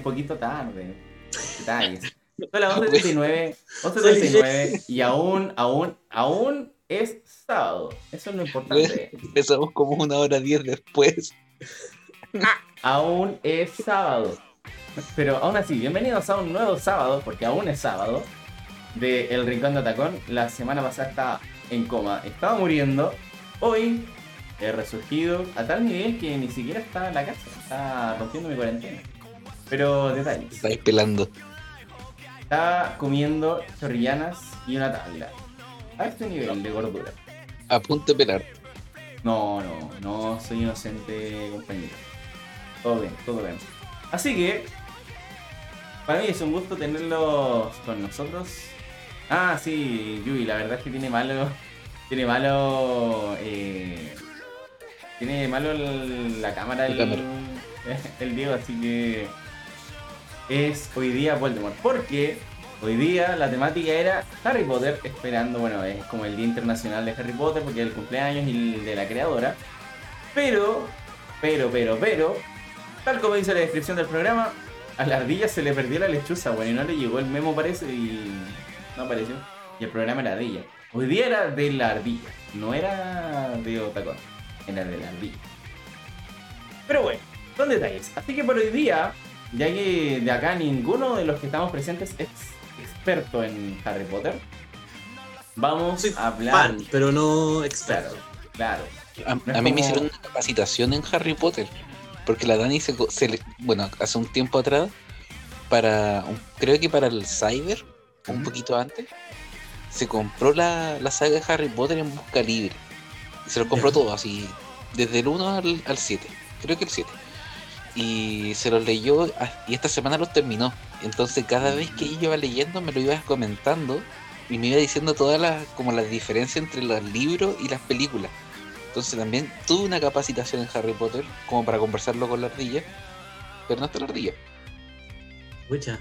un poquito tarde. Detalles. Son las 11.39, 11.39 y aún, aún, aún es sábado. Eso es lo importante. Empezamos como una hora diez después. aún es sábado. Pero aún así, bienvenidos a un nuevo sábado, porque aún es sábado, de El Rincón de Atacón. La semana pasada estaba en coma, estaba muriendo. Hoy he resurgido a tal nivel que ni siquiera está en la casa, está rompiendo mi cuarentena. Pero detalles. Estáis pelando. Está comiendo chorrillanas y una tabla. A este nivel de gordura. A punto de pelar. No, no, no soy inocente, compañero. Todo bien, todo bien. Así que, para mí es un gusto tenerlos con nosotros. Ah, sí, Yui, la verdad es que tiene malo. Tiene malo. Eh, tiene malo la cámara el, el Diego, así que es hoy día Voldemort. Porque hoy día la temática era Harry Potter, esperando, bueno, es como el Día Internacional de Harry Potter porque es el cumpleaños y el de la creadora. Pero, pero, pero, pero, tal como dice la descripción del programa, a la ardilla se le perdió la lechuza, bueno, y no le llegó el memo parece y no apareció. Y el programa era ardilla. Hoy día era de la ardilla, no era de Otacón, era de la ardilla. Pero bueno, son detalles. Así que por hoy día ya que de acá ninguno de los que estamos presentes es experto en Harry Potter, vamos a hablar. Fan, pero no experto. Claro. A, mí me hicieron una capacitación en Harry Potter, porque la Dani se, bueno, hace un tiempo atrás, para, creo que para el Cyber, un poquito antes, se compró la, saga de Harry Potter en busca libre. se lo compró todo, así, desde el 1 al, al 7, creo que el 7 y se los leyó y esta semana los terminó. Entonces cada vez que iba leyendo me lo iba comentando y me iba diciendo todas las como las diferencias entre los libros y las películas. Entonces también tuve una capacitación en Harry Potter como para conversarlo con la ardilla, pero no está la ardilla. Mucha.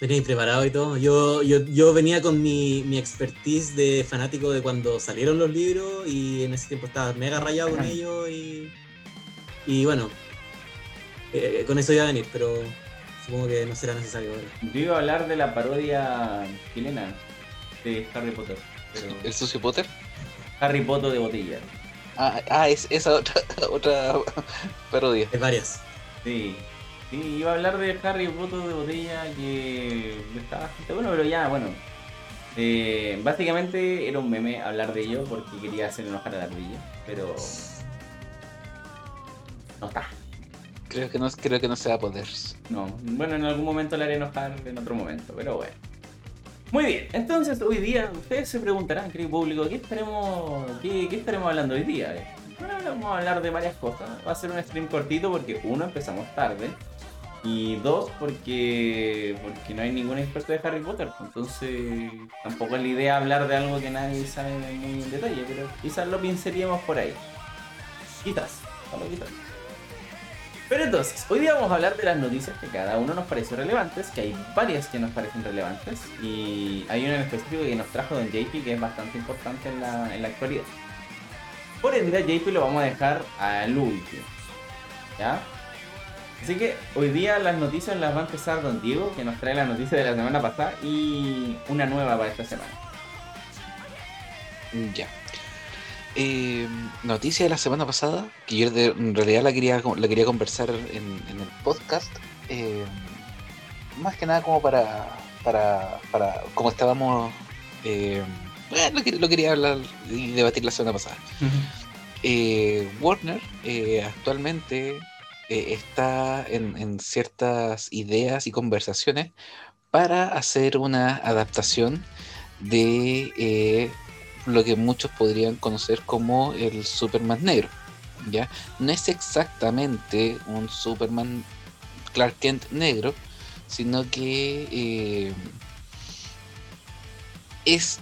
Venía preparado y todo. Yo, yo, yo venía con mi, mi, expertise de fanático de cuando salieron los libros y en ese tiempo estaba mega rayado con ellos y, y bueno, eh, con eso iba a venir, pero supongo que no será necesario ahora. Yo iba a hablar de la parodia chilena de Harry Potter. ¿El sucio Potter? Harry Potter de botella. Ah, ah es esa otra, otra parodia. Es varias. Sí. Sí, iba a hablar de Harry Potter de botella que está bastante bueno, pero ya, bueno. Eh, básicamente era un meme hablar de ello porque quería hacer enojar a la ardilla, pero no está. Creo que no, creo que no se va a poder. No, bueno, en algún momento le haré enojar en otro momento, pero bueno. Muy bien, entonces hoy día ustedes se preguntarán, querido público, ¿qué estaremos, qué, estaremos hablando hoy día? Bueno, vamos a hablar de varias cosas. Va a ser un stream cortito porque uno, empezamos tarde. Y dos, porque, porque no hay ningún experto de Harry Potter. Entonces, tampoco es la idea hablar de algo que nadie sabe en detalle, pero quizás lo pinceríamos por ahí. Quizás, solo quizás. Pero entonces, hoy día vamos a hablar de las noticias que cada uno nos parece relevantes, que hay varias que nos parecen relevantes, y hay una en específico que nos trajo Don JP que es bastante importante en la, en la actualidad. Por ende, a JP lo vamos a dejar al último. ¿Ya? Así que hoy día las noticias las va a empezar Don Diego, que nos trae la noticia de la semana pasada y una nueva para esta semana. Ya. Eh, noticia de la semana pasada, que yo en realidad la quería, la quería conversar en, el podcast, eh, más que nada como para, para, para como estábamos, eh, lo, quería hablar y debatir la semana pasada. Eh, Warner actualmente está en, en, ciertas ideas y conversaciones para hacer una adaptación de lo que muchos podrían conocer como el Superman negro. ¿ya? No es exactamente un Superman Clark Kent negro, sino que eh, es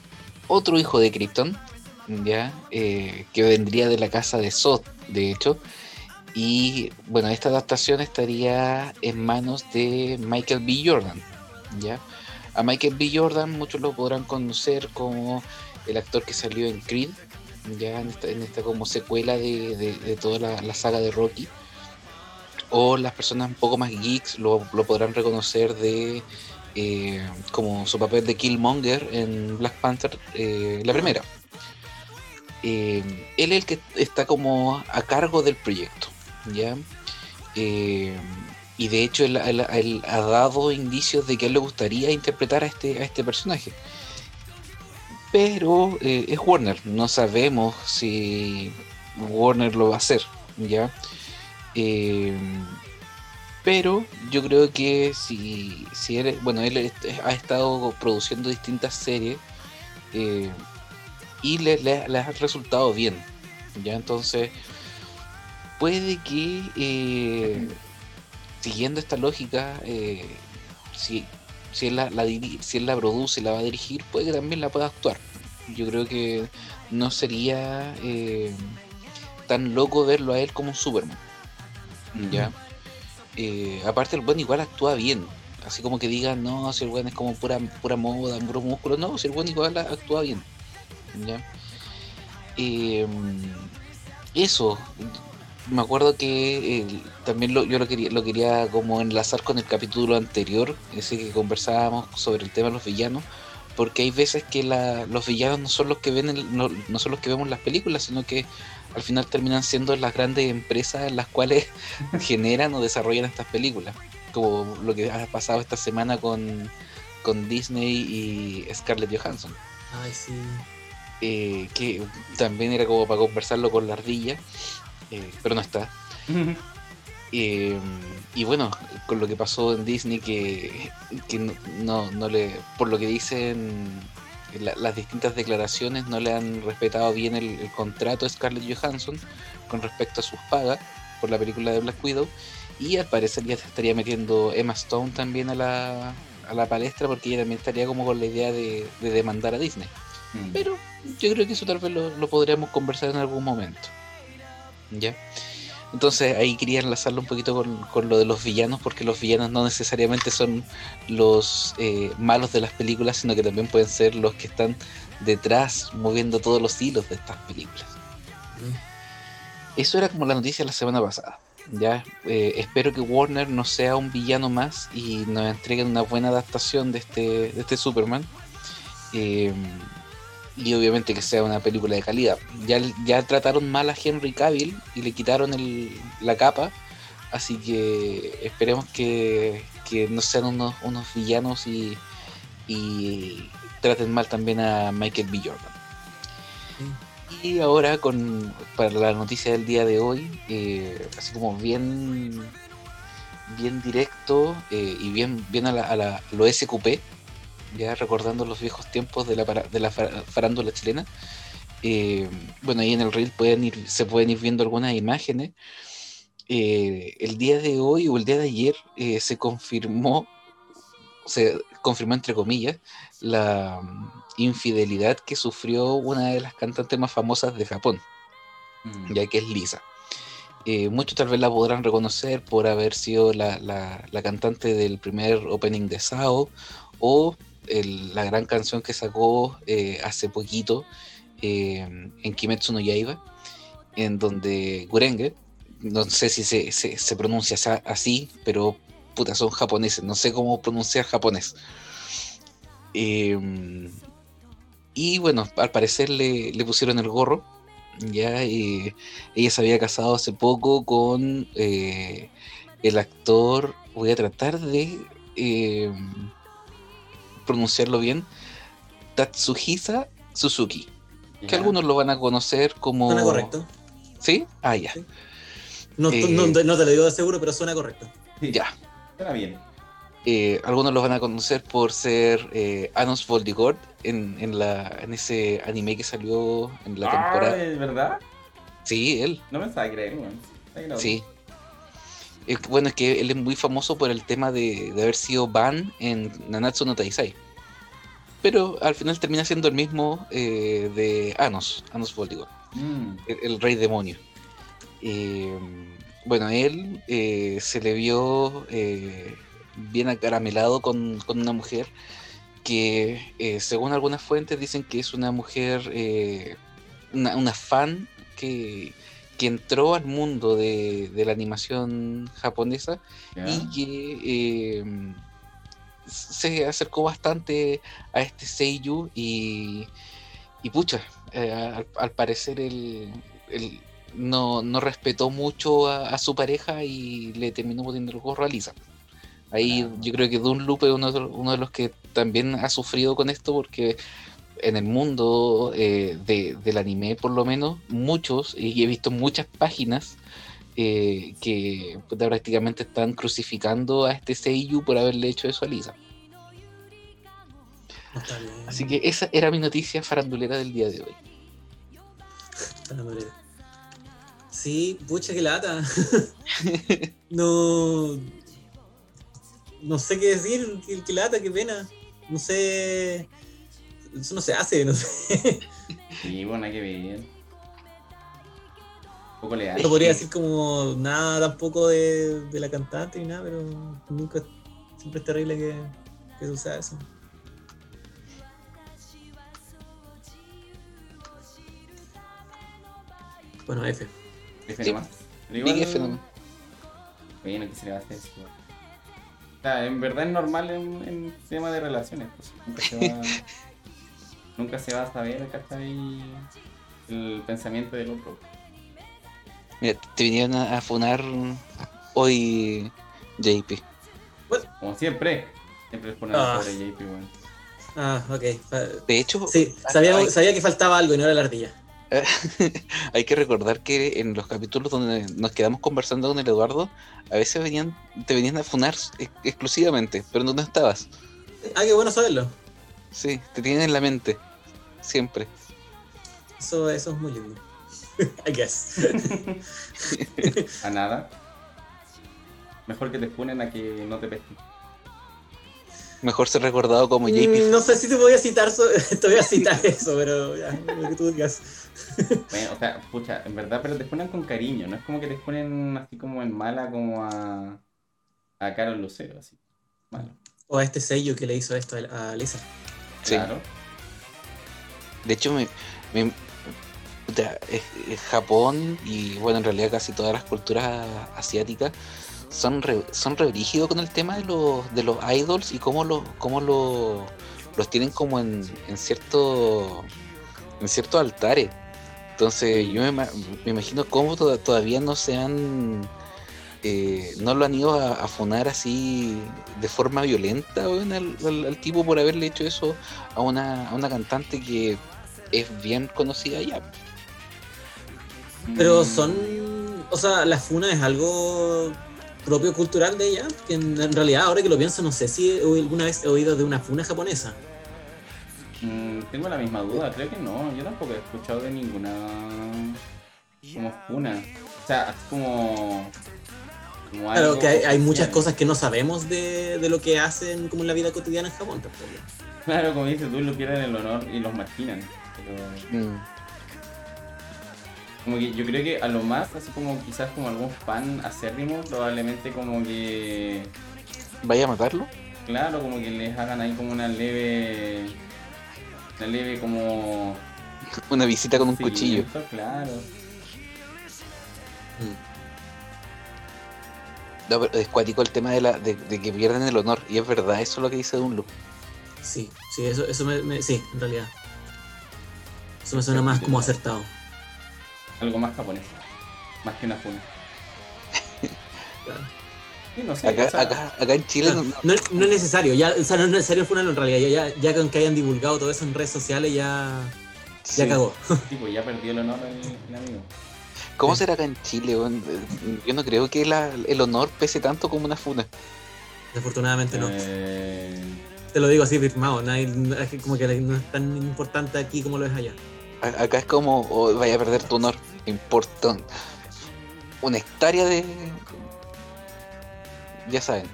otro hijo de Krypton, ¿ya? Eh, que vendría de la casa de Zod, de hecho. Y bueno, esta adaptación estaría en manos de Michael B. Jordan. ¿ya? A Michael B. Jordan muchos lo podrán conocer como el actor que salió en Creed, ya en esta, como secuela de, toda la, saga de Rocky. o las personas un poco más geeks lo, lo podrán reconocer de eh, como su papel de Killmonger en Black Panther, eh, la primera. Eh, él es el que está como a cargo del proyecto, ¿ya? y de hecho él, él, ha dado indicios de que a él le gustaría interpretar a este, a este personaje. Pero es Warner, no sabemos si Warner lo va a hacer, ¿ya? pero yo creo que si, si él, bueno, él ha estado produciendo distintas series eh, y le, le, ha resultado bien. Ya entonces puede que eh, siguiendo esta lógica, eh, si, si, él la, si él la produce y la va a dirigir, puede que también la pueda actuar. Yo creo que no sería tan loco verlo a él como un Superman. ¿Ya? Eh, aparte el buen igual actúa bien. Así como que digan, no, si el buen es como pura, pura moda, puro músculo. No, si el buen igual actúa bien. Em, eso. Me acuerdo que también lo, yo lo quería, lo quería como enlazar con el capítulo anterior, ese que conversábamos sobre el tema de los villanos, porque hay veces que los villanos no son los que ven no, no, son los que vemos las películas, sino que al final terminan siendo las grandes empresas en las cuales generan o desarrollan estas películas. Como lo que ha pasado esta semana con, Disney y Scarlett Johansson. Ay, sí. Eh, que también era como para conversarlo con la ardilla, eh, pero no está. Eh, y bueno, con lo que pasó en Disney, que, no, no le, por lo que dicen las distintas declaraciones no le han respetado bien el, contrato a Scarlett Johansson con respecto a sus pagas por la película de Black Widow y al parecer ya se estaría metiendo Emma Stone también a la, a la palestra porque ella también estaría como con la idea de, demandar a Disney. Mm. Pero yo creo que eso tal vez lo, lo podríamos conversar en algún momento. ¿Ya? Entonces ahí quería enlazarlo un poquito con, lo de los villanos, porque los villanos no necesariamente son los eh, malos de las películas, sino que también pueden ser los que están detrás moviendo todos los hilos de estas películas. Eso era como la noticia de la semana pasada. Ya eh, espero que Warner no sea un villano más y nos entreguen una buena adaptación de este, de este Superman. Eh, y obviamente que sea una película de calidad. Ya, ya trataron mal a Henry Cavill y le quitaron el, la capa, así que esperemos que, no sean unos, unos villanos y, y, traten mal también a Michael B. Jordan. Y ahora con para la noticia del día de hoy, eh, así como bien bien directo eh, y bien, bien a, la, a la, lo SQP, ya recordando los viejos tiempos de la, de la farándula chilena. Eh, bueno, ahí en el reel pueden ir, se pueden ir viendo algunas imágenes. Eh, el día de hoy o el día de ayer eh, se confirmó, se confirmó entre comillas, la mm, infidelidad que sufrió una de las cantantes más famosas de Japón, mm. ya que es Lisa. muchos tal vez la podrán reconocer por haber sido la, la, la, cantante del primer opening de Sao o la gran canción que sacó eh, hace poquito eh, en Kimetsu no Yaiba, en donde Gurenge, no sé si se, se, pronuncia así, pero puta, son japoneses, no sé cómo pronunciar japonés. Em, y bueno, al parecer le, pusieron el gorro. Ya ella se había casado hace poco con eh, el actor. Voy a tratar de em, pronunciarlo bien, Tatsuhisa Suzuki. Que algunos lo van a conocer como. Suena correcto. ¿Sí? Ah, ya. No, eh, no, te lo digo de seguro, pero suena correcto. Ya. Suena bien. Eh, algunos lo van a conocer por ser eh, Anos Voldigord en, en, la, en ese anime que salió en la temporada. ¿Es verdad? Sí, él. No me estaba creyendo. Sí. Bueno, es que él es muy famoso por el tema de, de haber sido Ban en Nanatsu no Taisai pero al final termina siendo el mismo eh, de Anos, Anos Voltigor, mm. el, rey demonio. Eh, bueno, él eh, se le vio bien acaramelado con, una mujer que, según algunas fuentes, dicen que es una mujer, una, fan que, que entró al mundo de, de la animación japonesa y que eh, se acercó bastante a este Seiyu y, y pucha, eh, al, al parecer él, él no, no respetó mucho a, a su pareja y le terminó poniendo el gorro a Lisa. Ahí Claro. yo creo que Dunloop es uno de, uno de los que también ha sufrido con esto porque en el mundo eh, de- del anime por lo menos muchos y he visto muchas páginas eh, que prácticamente están crucificando a este Seiyu por haberle hecho eso a Lisa. Así que esa era mi noticia farandulera del día de hoy. Sí, pucha, que lata. no. No sé qué decir, que, que lata, qué pena. No sé. Eso no se hace, no sé. Sí, bueno, hay que ver. Un poco leal. No podría decir como nada tampoco de, de la cantante ni nada, pero nunca. Siempre es terrible que, que suceda eso. Bueno, F. F Sí. nomás. Pero Big igual- F nomás. Bueno, ¿qué se le va a hacer? O sea, en verdad es normal en, en tema de relaciones. Pues. Nunca se va, nunca se va a saber ¿cachai? el pensamiento del otro. Mira, te vinieron a, a funar hoy JP. Como siempre. Siempre es poner Ah. JP, weón. Ah, ok. Fa- De hecho, Sí, sabía, hay, sabía que faltaba algo y no era la ardilla. hay que recordar que en los capítulos donde nos quedamos conversando con el Eduardo, a veces venían, te venían a funar ex- exclusivamente, pero no, no estabas. Ah, qué bueno saberlo. Sí, te tienen en la mente. Siempre. Eso, eso es muy lindo. I guess. A nada. Mejor que te ponen a que no te pesquen. Mejor ser recordado como Mm, JP. no sé si te voy a citar, so- te voy a citar eso, pero ya, lo que tú digas. Bueno, o sea, pucha, en verdad, pero te ponen con cariño, no es como que te ponen así como en mala como a, a Carol Lucero, así. Malo. O a este sello que le hizo esto a a Lisa. Sí. Claro. De hecho, me, me- puta, es- es Japón y bueno, en realidad casi todas las culturas asiáticas son re, son re brígidos con el tema de los, de los idols y cómo, los cómo los, los tienen como en, en cierto en ciertos altares. Entonces yo me, ima- me imagino cómo to- todavía no se han eh, no lo han ido a, a funar así de forma violenta weón, al, al- al tipo por haberle hecho eso a una, a una cantante que es bien conocida ya. Pero Mm, son. O sea, la funa es algo propio cultural de ella. Que en, en realidad, ahora que lo pienso, no sé si he- alguna vez he oído de una funa japonesa. mm, tengo la misma duda, creo que no. Yo tampoco he escuchado de ninguna como funa. O sea, así como. Como Claro algo que hay, hay muchas cosas que no sabemos de, de lo que hacen como en la vida cotidiana en Japón tampoco. Claro, como dices tú, lo pierden el honor y los marginan. Pero. Mm. Como que yo creo que a lo más, así como quizás como algún fan acérrimo, probablemente como que, ¿Vaya a matarlo? claro, como que les hagan ahí como una leve, una leve como... Una visita con un cuchillo. Claro. No, pero es cuático el tema de, la, de, de que pierden el honor. Y es verdad, eso es lo que dice Dunloop. Sí, sí, eso, eso me, me- Sí, en realidad. Eso me suena más como acertado. Algo más japonés. Más que una funa. Claro. Sí, no sé, Acá, o sea, acá, acá en Chile no- No, es- no es necesario, ya, o sea, no es necesario funarlo en realidad. Ya, ya, ya con que hayan divulgado todo eso en redes sociales, ya, ya cagó. tipo, ya perdió el honor el, el amigo. ¿Cómo será acá en Chile? Yo no creo que la- el honor pese tanto como una funa. Desafortunadamente no. Eh, Te lo digo así firmado. nadie- como que no es tan importante aquí como lo es allá. A- Acá es como, oh, vaya a perder tu honor. Importa un- una hectárea de... Ya saben.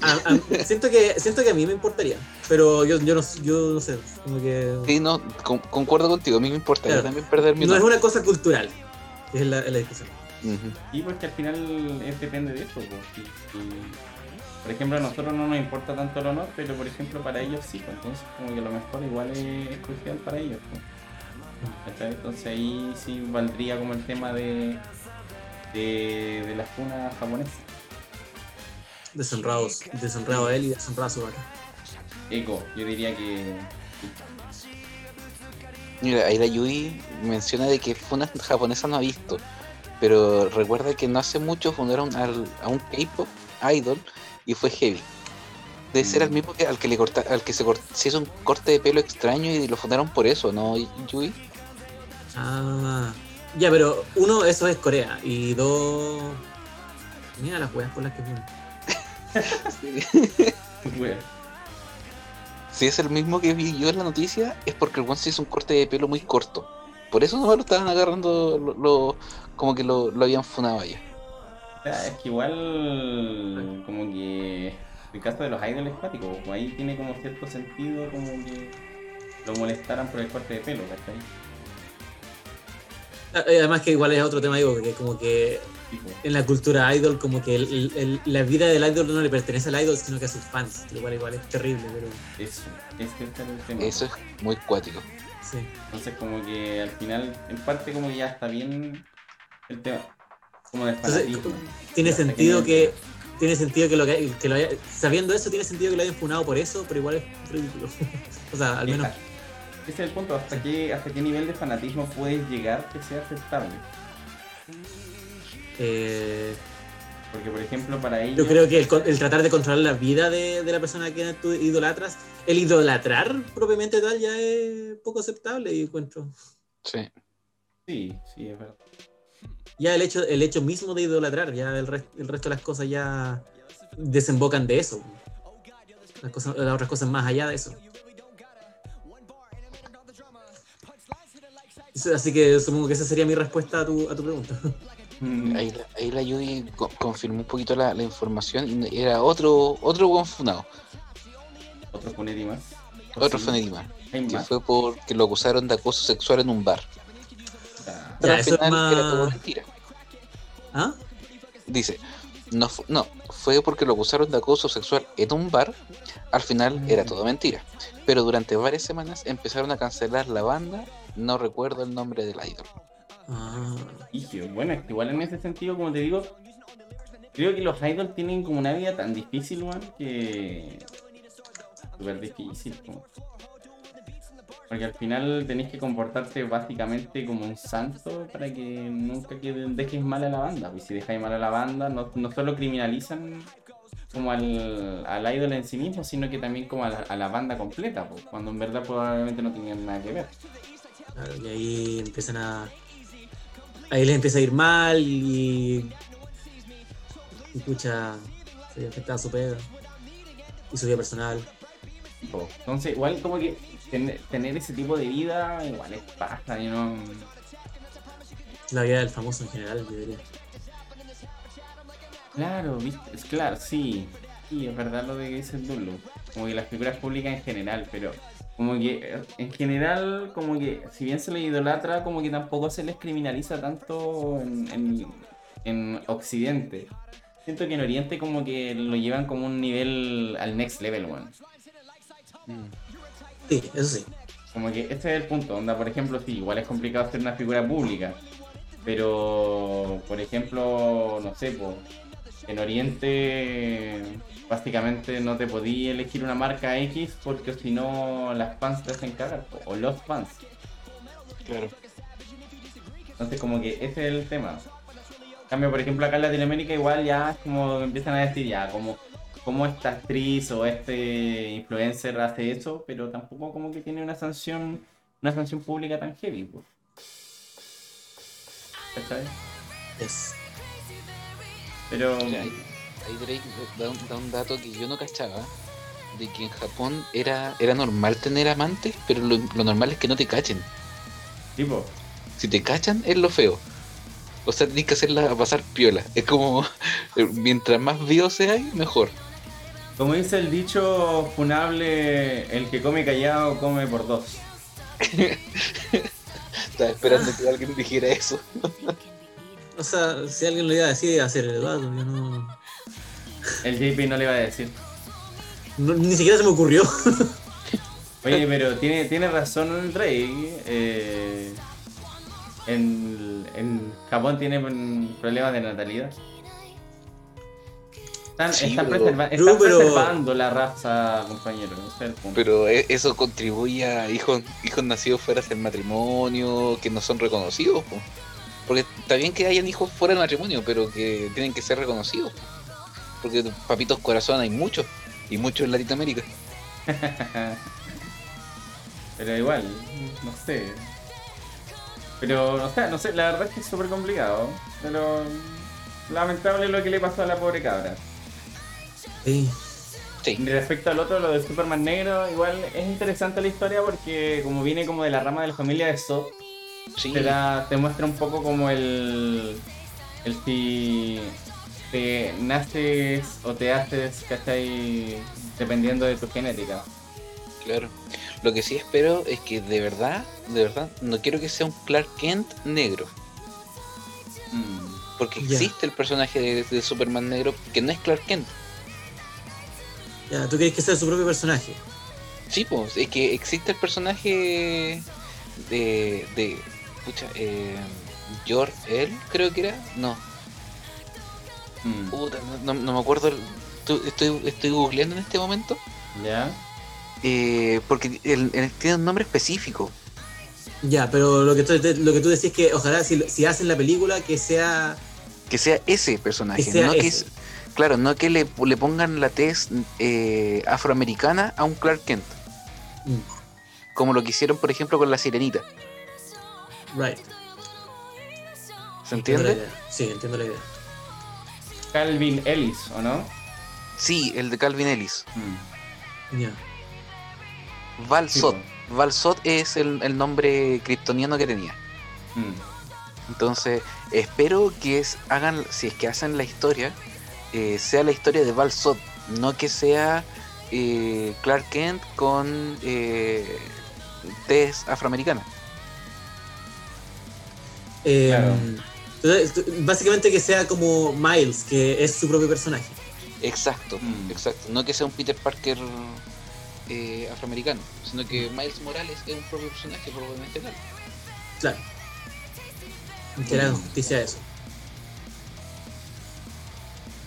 A- a- siento, que, siento que a mí me importaría, pero yo, yo, no, yo no sé, como que Sí, no, con- concuerdo contigo. A mí me importa Claro. también perder mi no es una cosa cultural, es la, la discusión. Sí, porque al final es, depende de eso. pues, si- si- por ejemplo, a nosotros no nos importa tanto el honor, pero por ejemplo para ellos sí. pues, entonces, como que a lo mejor igual es crucial para ellos. pues. Entonces ahí sí valdría como el tema de, de, de las funas japonesas. Deshonrados. Deshonrado a él y deshonrado a su vaca. Eco, yo diría que. Mira, ahí la Yui menciona de que funas japonesas no ha visto, pero recuerda que no hace mucho fundaron al- a un K-pop idol y fue heavy. Debe ser al Mm. mismo que al que le corta, al que se, cort- se hizo un corte de pelo extraño y lo fundaron por eso, ¿no, Yui? Ah. Ya, pero uno, eso es Corea. Y dos. Mira las weas por las que Si es el mismo que vi yo en la noticia, es porque el one se hizo un corte de pelo muy corto. Por eso no lo estaban agarrando, lo, lo- como que lo, lo habían funado allá. O sea, es que igual, como que el caso de los idols como ahí tiene como cierto sentido, como que lo molestaran por el corte de pelo, ¿cachai? Ah, eh, Además que igual es otro tema, digo, que como que en la cultura idol, como que el- el- la vida del idol no le pertenece al idol, sino que a sus fans. Lo cual igual es terrible, pero eso, este es el tema. Eso es muy cuático. sí. Entonces, como que al final, en parte, como que ya está bien el tema, como del Entonces, fanatismo. Tiene sentido que. Tiene sentido que lo, que, que lo haya, sabiendo eso, tiene sentido que lo hayan funado por eso, pero igual es ridículo. o sea, al menos. Ese es el punto, ¿hasta qué, hasta qué nivel de fanatismo puedes llegar que sea aceptable? Eh, Porque, por ejemplo, para ellos... yo creo que el, tratar de controlar la vida de, de la persona que tú idolatras, el idolatrar propiamente tal ya es poco aceptable, y encuentro. Sí. Sí, sí, es verdad. Ya el hecho, el hecho mismo de idolatrar, ya el, el resto de las cosas ya desembocan de eso. Las, cosas, las otras cosas más allá de eso. Eso- Así que supongo que esa sería mi respuesta a tu, a tu pregunta. Mm, Ahí la, ahí la Yui co- confirmó un poquito la, la información y era otro otro buen funado, Otro más. otro Sí, Funedi más, Hay que fue porque lo acusaron de acoso sexual en un bar. Pero Ya, al final era todo mentira. ¿Ah? Dice, no, no, fue porque lo acusaron de acoso sexual en un bar. Al final era todo mentira. Pero durante varias semanas empezaron a cancelar la banda. No recuerdo el nombre del idol. Ah, Igio. Bueno, igual en ese sentido, como te digo, creo que los idols tienen como una vida tan difícil, man, que. súper difícil, como. Porque al final tenéis que comportarte básicamente como un santo para que nunca que dejes mal a la banda. Y si dejáis mal a la banda, no, solo criminalizan como al, al idol en sí mismo, sino que también como a la, banda completa, pues, cuando en verdad probablemente no tenían nada que ver. claro, y ahí empiezan a. Ahí les empieza a ir mal y. Y pucha, se ve afectada su pega y su vida personal. Entonces, igual como que ten- tener ese tipo de vida, igual es pasta, yo no... La vida del famoso en general, yo diría. Claro, viste, es claro, sí. Sí, es verdad lo de que dice el Dulu. Como que las figuras públicas en general, pero como que eh, en general, como que si bien se les idolatra, como que tampoco se les criminaliza tanto en, en, en Occidente. Siento que en Oriente como que lo llevan como un nivel al next level, one. Sí, eso sí. Como que ese es el punto, onda, por ejemplo, sí, igual es complicado ser una figura pública, pero, por ejemplo, no sé, po, en Oriente básicamente no te podías elegir una marca X porque si no las fans te hacen cagar, o los fans. Claro. Entonces como que ese es el tema. En cambio, por ejemplo, acá en Latinoamérica igual ya es como empiezan a decir ya, como, como esta actriz o este influencer hace eso, pero tampoco como que tiene una sanción, una sanción pública tan heavy, pues. ¿Cachai? Es. Pero Mira, ahí, ahí Drake da un, da un dato que yo no cachaba. De que en Japón era, era normal tener amantes, pero lo, lo normal es que no te cachen. tipo, Si te cachan, es lo feo. O sea, tienes que hacerla pasar piola. Es como, eh, mientras más vio sea, mejor. como dice el dicho funable, el que come callado come por dos. Estaba esperando que alguien dijera eso. O sea, si alguien lo iba a decir, iba a ser el Eduardo. Yo no, El JP no le va a decir. no- Ni siquiera se me ocurrió. Oye, pero tiene, tiene razón el rey. eh, en, en Japón tienen problemas de natalidad. Están, Sí, están pero- preserva- Pero- están pero- preservando la raza, compañero. ese es el punto. Pero e- eso contribuye a hijos, hijos nacidos fuera del matrimonio que no son reconocidos. po. Está bien que hayan hijos fuera del matrimonio, pero que tienen que ser reconocidos. po. Porque papitos corazón hay muchos, y muchos en Latinoamérica. Pero igual, no sé. Pero, no sé, no sé, la verdad es que es súper complicado. Pero lamentable lo que le pasó a la pobre cabra. Sí. Sí, respecto al otro, lo de Superman negro, igual es interesante la historia porque como viene como de la rama de la familia de Zod, sí. te, da- te muestra un poco como el, el si te naces o te haces, ¿cachai? Dependiendo de tu genética. Claro. Lo que sí espero es que de verdad, de verdad, no quiero que sea un Clark Kent negro. Mm. Porque existe el personaje de, de Superman negro que no es Clark Kent. Ya, tú querés que sea su propio personaje. Sí, pues, es que existe el personaje de. de. Pucha, eh. George L, creo que era. No, Mm. puta, no, no- no me acuerdo. Estoy, estoy googleando en este momento. ¿Ya? eh, porque el- el- tiene un nombre específico. Ya, pero lo que tú, lo que tú decís es que ojalá si, si hacen la película que sea... Que sea ese personaje. Que sea no que es- claro, no que le, le pongan la tez eh, afroamericana a un Clark Kent. Mm, Como lo que hicieron, por ejemplo, con la sirenita. Right. ¿Se entiende? Sí, entiendo la idea. Calvin Ellis, ¿o no? Sí, el de Calvin Ellis. Mm. Ya. Val Sí, Zod. po. Val Zod es el, el nombre kryptoniano que tenía. Mm. Entonces, espero que es- hagan, si es que hacen la historia, eh, sea la historia de Val Zod, no que sea eh, Clark Kent con eh, afroamericana. Eh, Claro. entonces, tú- básicamente que sea como Miles, que es su propio personaje. Exacto, Mm. exacto. No que sea un Peter Parker eh, afroamericano, sino que Miles Morales es un propio personaje, probablemente tal. Claro. Que le hagan justicia a eso.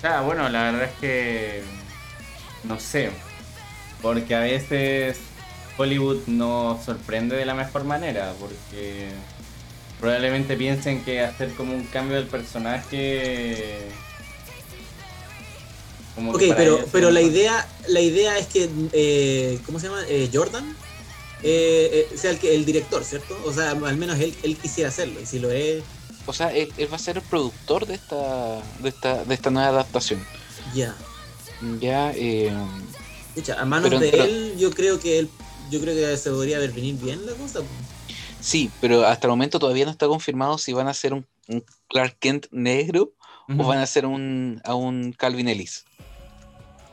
Ah, bueno, la verdad es que no sé, porque a veces Hollywood nos sorprende de la mejor manera, porque probablemente piensen que hacer como un cambio del personaje como Ok, pero, pero la idea, la idea es que, eh, ¿cómo se llama? Eh, Jordan eh, eh, sea el, que, el director, ¿cierto? O sea, al menos él, él quisiera hacerlo. Y si lo es, O sea, él, él va a ser el productor de esta, de esta, de esta nueva adaptación. ya. Ya, eh, Escucha, a manos Pero- de pero- él, yo creo que él, yo creo que se podría ver venir bien la cosa. Sí, pero hasta el momento todavía no está confirmado si van a hacer un, un Clark Kent negro o van a hacer un, a un Calvin Ellis.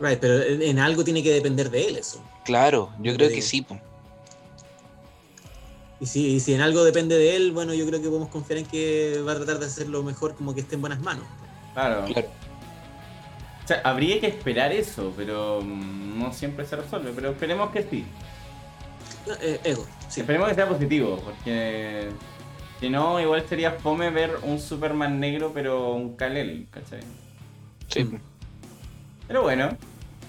Right, pero en, en algo tiene que depender de él eso. Claro, yo creo que sí. Y si, y si en algo depende de él, bueno, yo creo que podemos confiar en que va a tratar de hacerlo mejor, como que esté en buenas manos. Claro. Claro. O sea, habría que esperar eso, pero mm, no siempre se resuelve, pero esperemos que sí. No, eh, ego, sí. Esperemos que sea positivo, porque si no, igual sería fome ver un Superman negro, pero un Kal-El, ¿cachai? Sí. Pero bueno,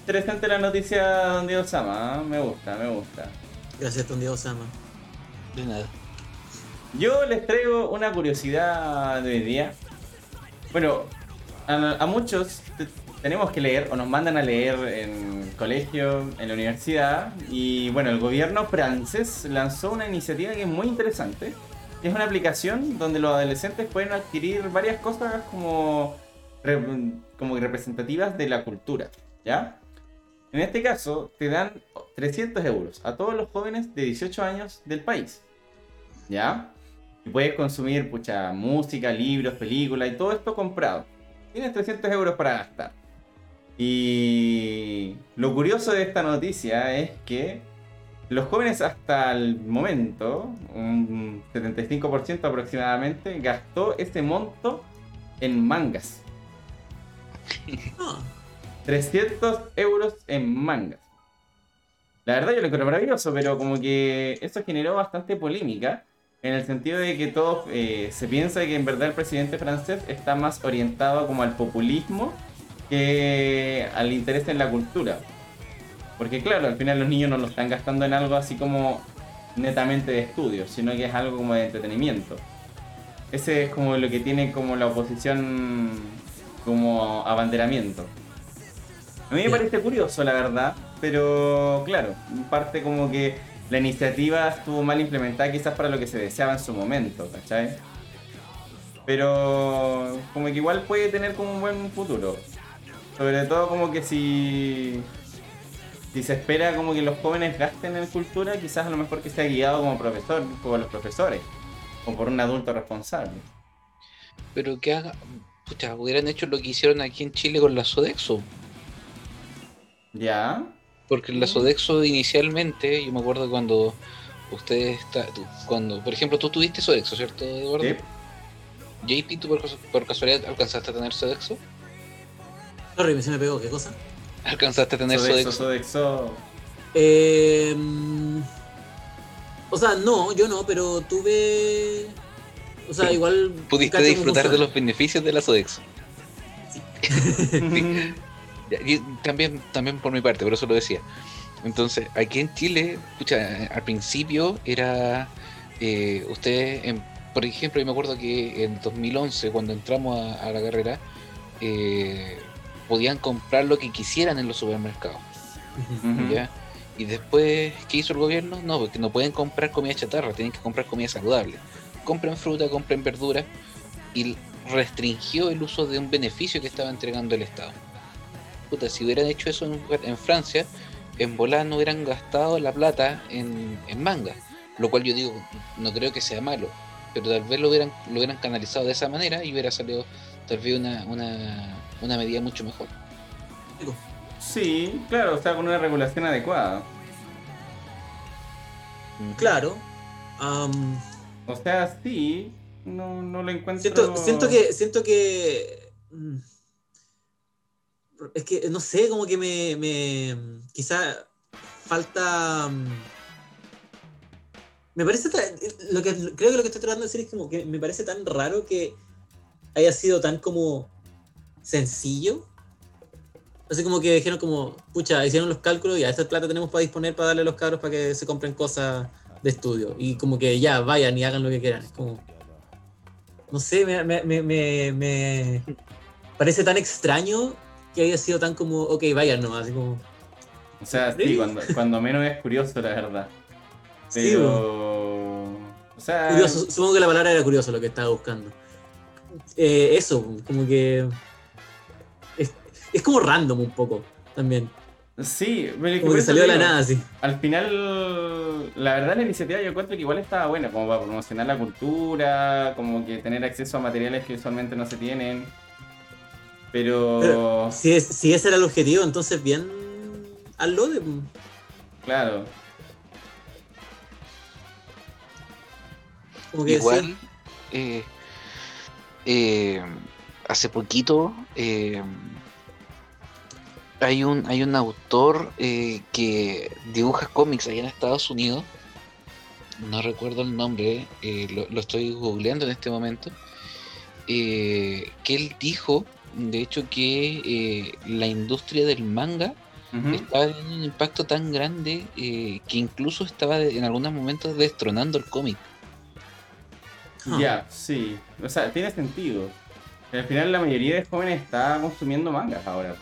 interesante la noticia de Don Diego Sama, ¿eh? me gusta, me gusta. Gracias, Don Diego Sama. de nada. Yo les traigo una curiosidad de hoy día. Bueno, a, a muchos te- tenemos que leer o nos mandan a leer en colegio, en la universidad. Y bueno, el gobierno francés lanzó una iniciativa que es muy interesante. que Es una aplicación donde los adolescentes pueden adquirir varias cosas como, como representativas de la cultura. ¿Ya? En este caso, te dan 300 euros a todos los jóvenes de 18 años del país. ¿Ya? Y puedes consumir, pucha, música, libros, películas y todo esto comprado. Tienes 300 euros para gastar. Y lo curioso de esta noticia es que los jóvenes hasta el momento, un 75% aproximadamente, gastó ese monto en mangas. Ah, 300 euros en mangas. La verdad yo lo encuentro maravilloso, pero como que esto generó bastante polémica, en el sentido de que todos eh, se piensa que en verdad el presidente francés está más orientado como al populismo que al interés en la cultura. Porque claro, al final los niños no lo están gastando en algo así como netamente de estudio, sino que es algo como de entretenimiento. Ese es como lo que tiene como la oposición como abanderamiento. A mí me parece curioso, la verdad, pero claro, parte como que la iniciativa estuvo mal implementada quizás para lo que se deseaba en su momento, ¿cachai? Pero como que igual puede tener como un buen futuro. Sobre todo como que si si se espera como que los jóvenes gasten en cultura, quizás a lo mejor que sea guiado como profesor, por los profesores, o por un adulto responsable. Pero que haga. Pucha, hubieran hecho lo que hicieron aquí en Chile con la Sodexo. ¿Ya? Porque la Sodexo inicialmente, yo me acuerdo cuando ustedes. está- Cuando, por ejemplo, tú tuviste Sodexo, ¿cierto, Eduardo? Sí. JP, ¿tú por, por casualidad alcanzaste a tener Sodexo? Sorry, se me pegó, ¿qué cosa? ¿Alcanzaste a tener Sodexo, Sodexo? Sodexo. Eh, o sea, no, yo no, pero tuve. O sea, Pero igual. ¿Pudiste disfrutar de los beneficios de la Sodexo? Sí. Y también, también por mi parte, por eso lo decía. Entonces, aquí en Chile, pucha, al principio era. Eh, ustedes, en- por ejemplo, yo me acuerdo que en 2011, cuando entramos a, a la carrera, eh, podían comprar lo que quisieran en los supermercados. Y después, ¿qué hizo el gobierno? No, porque no pueden comprar comida chatarra, tienen que comprar comida saludable. Compren fruta, compren verdura y restringió el uso de un beneficio que estaba entregando el Estado. Puta, si hubieran hecho eso en, en Francia, en volar no hubieran gastado la plata en, en manga. Lo cual yo digo, no creo que sea malo, pero tal vez lo hubieran, lo hubieran canalizado de esa manera y hubiera salido tal vez una, una, una medida mucho mejor. Sí, claro, o sea, con una regulación adecuada. Claro. O sea, sí, no, no lo encuentro. siento, siento que. Siento que. mm, Es que, no sé, como que me. me quizá falta. mm, Me parece tan- lo que creo que lo que estoy tratando de decir es como que me parece tan raro que haya sido tan como sencillo. Así como que dijeron como, pucha, hicieron los cálculos y a esta plata tenemos para disponer para darle a los cabros para que se compren cosas de estudio. Y como que ya, vayan y hagan lo que quieran. Es como... No sé, me, me, me, me- parece tan extraño que haya sido tan como, ok, vayan nomás, así como... O sea, sí, ¿Sí? cuando, cuando menos es curioso, la verdad. Sí, Pero. o sea. Curioso, supongo que la palabra era curioso lo que estaba buscando. Eh, eso, como que. Es, como random un poco también. Sí, que Como que salió de la nada así. Al final, la verdad, la iniciativa yo encuentro que igual estaba buena, como para promocionar la cultura, como que tener acceso a materiales que usualmente no se tienen. Pero, Pero- Si, es, si ese era el objetivo, entonces bien. Hazlo de. claro, Como que Igual, sí. eh, eh, hace poquito eh, hay un hay un autor eh, que dibuja cómics allá en Estados Unidos. No recuerdo el nombre, eh, lo, lo estoy googleando en este momento. eh, que él dijo, de hecho, que eh, la industria del manga ujú, estaba teniendo un impacto tan grande eh, que incluso estaba de- en algunos momentos destronando el cómic. Ya, sí. O sea, tiene sentido. Al final, la mayoría de jóvenes está consumiendo mangas ahora.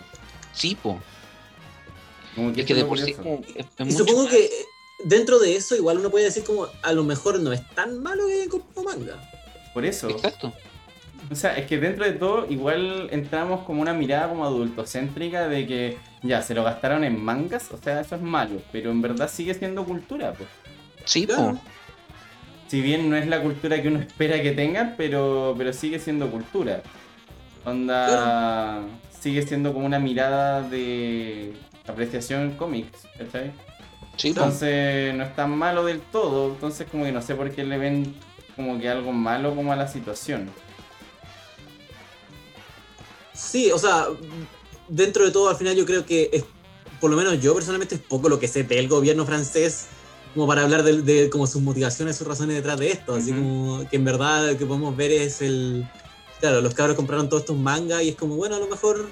Sí, po. Como que Es que de por sí curioso. como- es- es Y supongo que dentro de eso, igual uno puede decir como a lo mejor no es tan malo que hayan comprado manga. Por eso. Exacto. O sea, es que dentro de todo, igual entramos como una mirada como adultocéntrica de que ya se lo gastaron en mangas, o sea, eso es malo, pero en verdad sigue siendo cultura, pues. Sí, Claro. po. Si bien no es la cultura que uno espera que tengan, pero, pero sigue siendo cultura. Onda, sigue siendo como una mirada de apreciación en cómics, ¿cachai? Sí. Entonces no es tan malo del todo, entonces como que no sé por qué le ven como que algo malo como a la situación. Sí, o sea, dentro de todo, al final yo creo que es por lo menos yo personalmente es poco lo que sé del gobierno francés como para hablar de, de como sus motivaciones, sus razones detrás de esto. Así como que en verdad lo que podemos ver es el... Claro, los cabros compraron todos estos mangas y es como, bueno, a lo mejor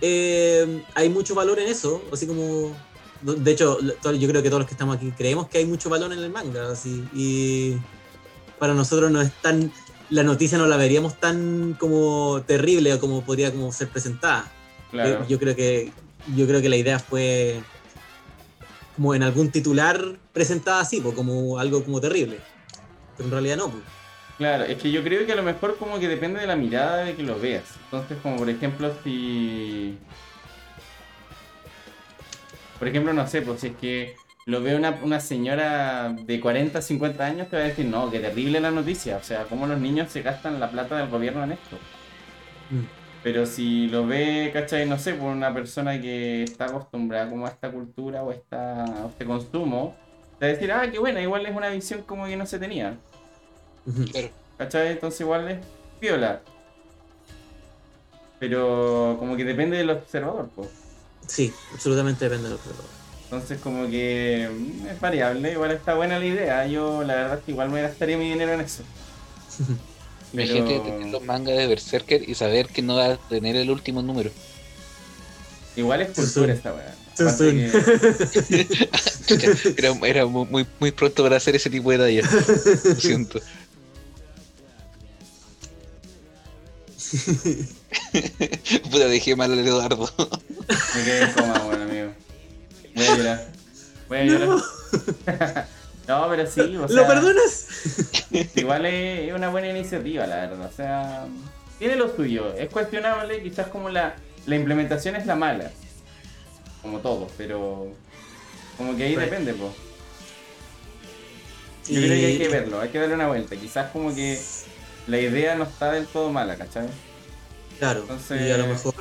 eh, hay mucho valor en eso. Así como... De hecho, yo creo que todos los que estamos aquí creemos que hay mucho valor en el manga. Así, y para nosotros no es tan... La noticia no la veríamos tan como terrible como podría como ser presentada. Claro. Yo, yo creo que yo creo que la idea fue como en algún titular presentada así, como algo como terrible. Pero en realidad no. pues. Claro, es que yo creo que a lo mejor como que depende de la mirada de que lo veas. Entonces, como por ejemplo, si... Por ejemplo, no sé, pues si es que lo ve una, una señora de 40, 50 años, te va a decir, no, qué terrible la noticia. O sea, cómo los niños se gastan la plata del gobierno en esto. Mm. Pero si lo ve, ¿cachai? No sé, por una persona que está acostumbrada como a esta cultura o a, esta, este consumo, te va a decir, ah, qué buena, igual es una visión como que no se tenía. Claro. ¿Cachai? Entonces igual es piola. Pero como que depende del observador, pues. Sí, absolutamente depende del observador. Entonces como que mm, es variable, igual está buena la idea. Yo la verdad es que igual me gastaría mi dinero en eso. Imagínate Pero tener los mangas de Berserker y saber que no va a tener el último número. igual es cultura esta weá. Que- Era, era muy, muy, muy pronto para hacer ese tipo de talla. Lo siento. Puta, dejé mal al Eduardo. Me quedé en coma, bueno, amigo. Voy a llorar. Voy a llorar. no, pero sí, o sea, ¿Lo perdonas? igual es una buena iniciativa, la verdad. O sea, tiene lo suyo. Es cuestionable, quizás como la, la implementación es la mala. Como todo, pero como que ahí Right. depende, pues. Yo Y- creo que hay que verlo, hay que darle una vuelta. Quizás como que la idea no está del todo mala, ¿cachai? Claro, Entonces- y a lo mejor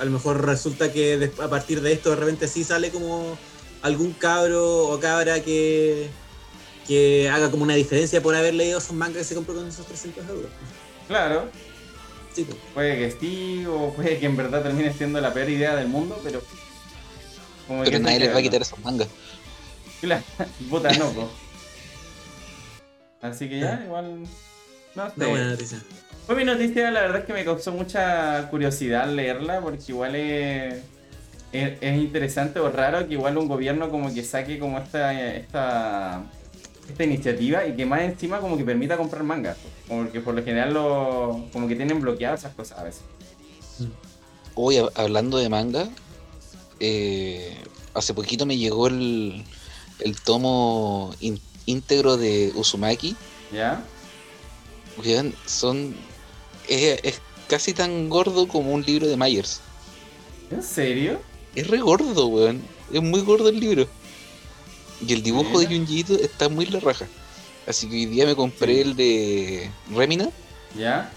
a lo mejor resulta que a partir de esto de repente sí sale como algún cabro o cabra que que haga como una diferencia por haber leído esos mangas que se compró con esos 300 euros. Claro, Sí, pues. puede que sí, o puede que en verdad termine siendo la peor idea del mundo, pero. Como Pero nadie les va a quitar esos mangas. Claro, puta no. Así que ya, igual. No sé. buena noticia. Fue mi noticia, la verdad es que me causó mucha curiosidad leerla, porque igual es, es, es interesante o raro que igual un gobierno como que saque como esta, esta, esta iniciativa y que más encima como que permita comprar mangas. Porque por lo general lo, como que tienen bloqueadas esas cosas a veces. Hoy, hab- hablando de manga, eh, hace poquito me llegó el, el tomo in- íntegro de Uzumaki. ¿Ya? Weón, son. Es, es casi tan gordo como un libro de Myers. ¿En serio? Es re gordo, weón. Es muy gordo el libro. Y el dibujo de Mira. Junji Ito está muy la raja. Así que hoy día me compré Sí. el de Remina. ¿Ya?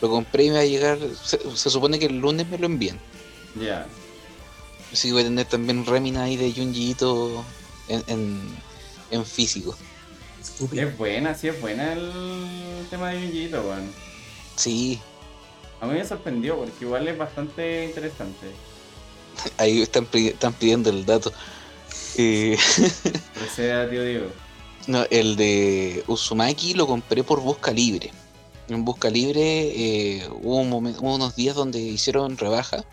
Lo compré y me va a llegar. Se, se supone que el lunes me lo envían. Ya. Así que voy a tener también Remina ahí de Junji Ito en, en, en físico. Es buena, sí es buena el tema de Junjiito, weón. Sí, A mí me sorprendió porque igual es bastante interesante. ahí están, pi- están pidiendo el dato. Eh, Proceda, tío Diego. no, el de Uzumaki lo compré por Busca Libre. En Busca Libre eh, hubo, un momen- hubo unos días donde hicieron rebaja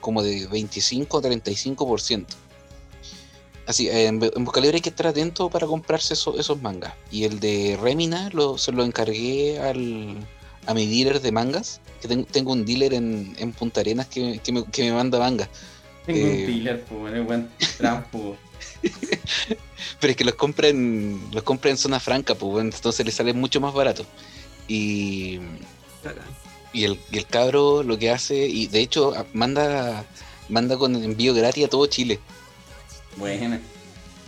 como de 25 o 35%. Así, en, en Busca Libre hay que estar atento para comprarse eso- esos mangas. Y el de Remina lo, se lo encargué al, a mi dealer de mangas. Que ten- tengo un dealer en, en Punta Arenas que, que me, que me manda mangas. Tengo Eh. un dealer, pues, el buen trampo. Pero es que los compra en, los compra en zona franca, pues bueno, entonces le sale mucho más barato. Y, y el, y el cabro lo que hace, y de hecho manda, manda con envío gratis a todo Chile. Buena.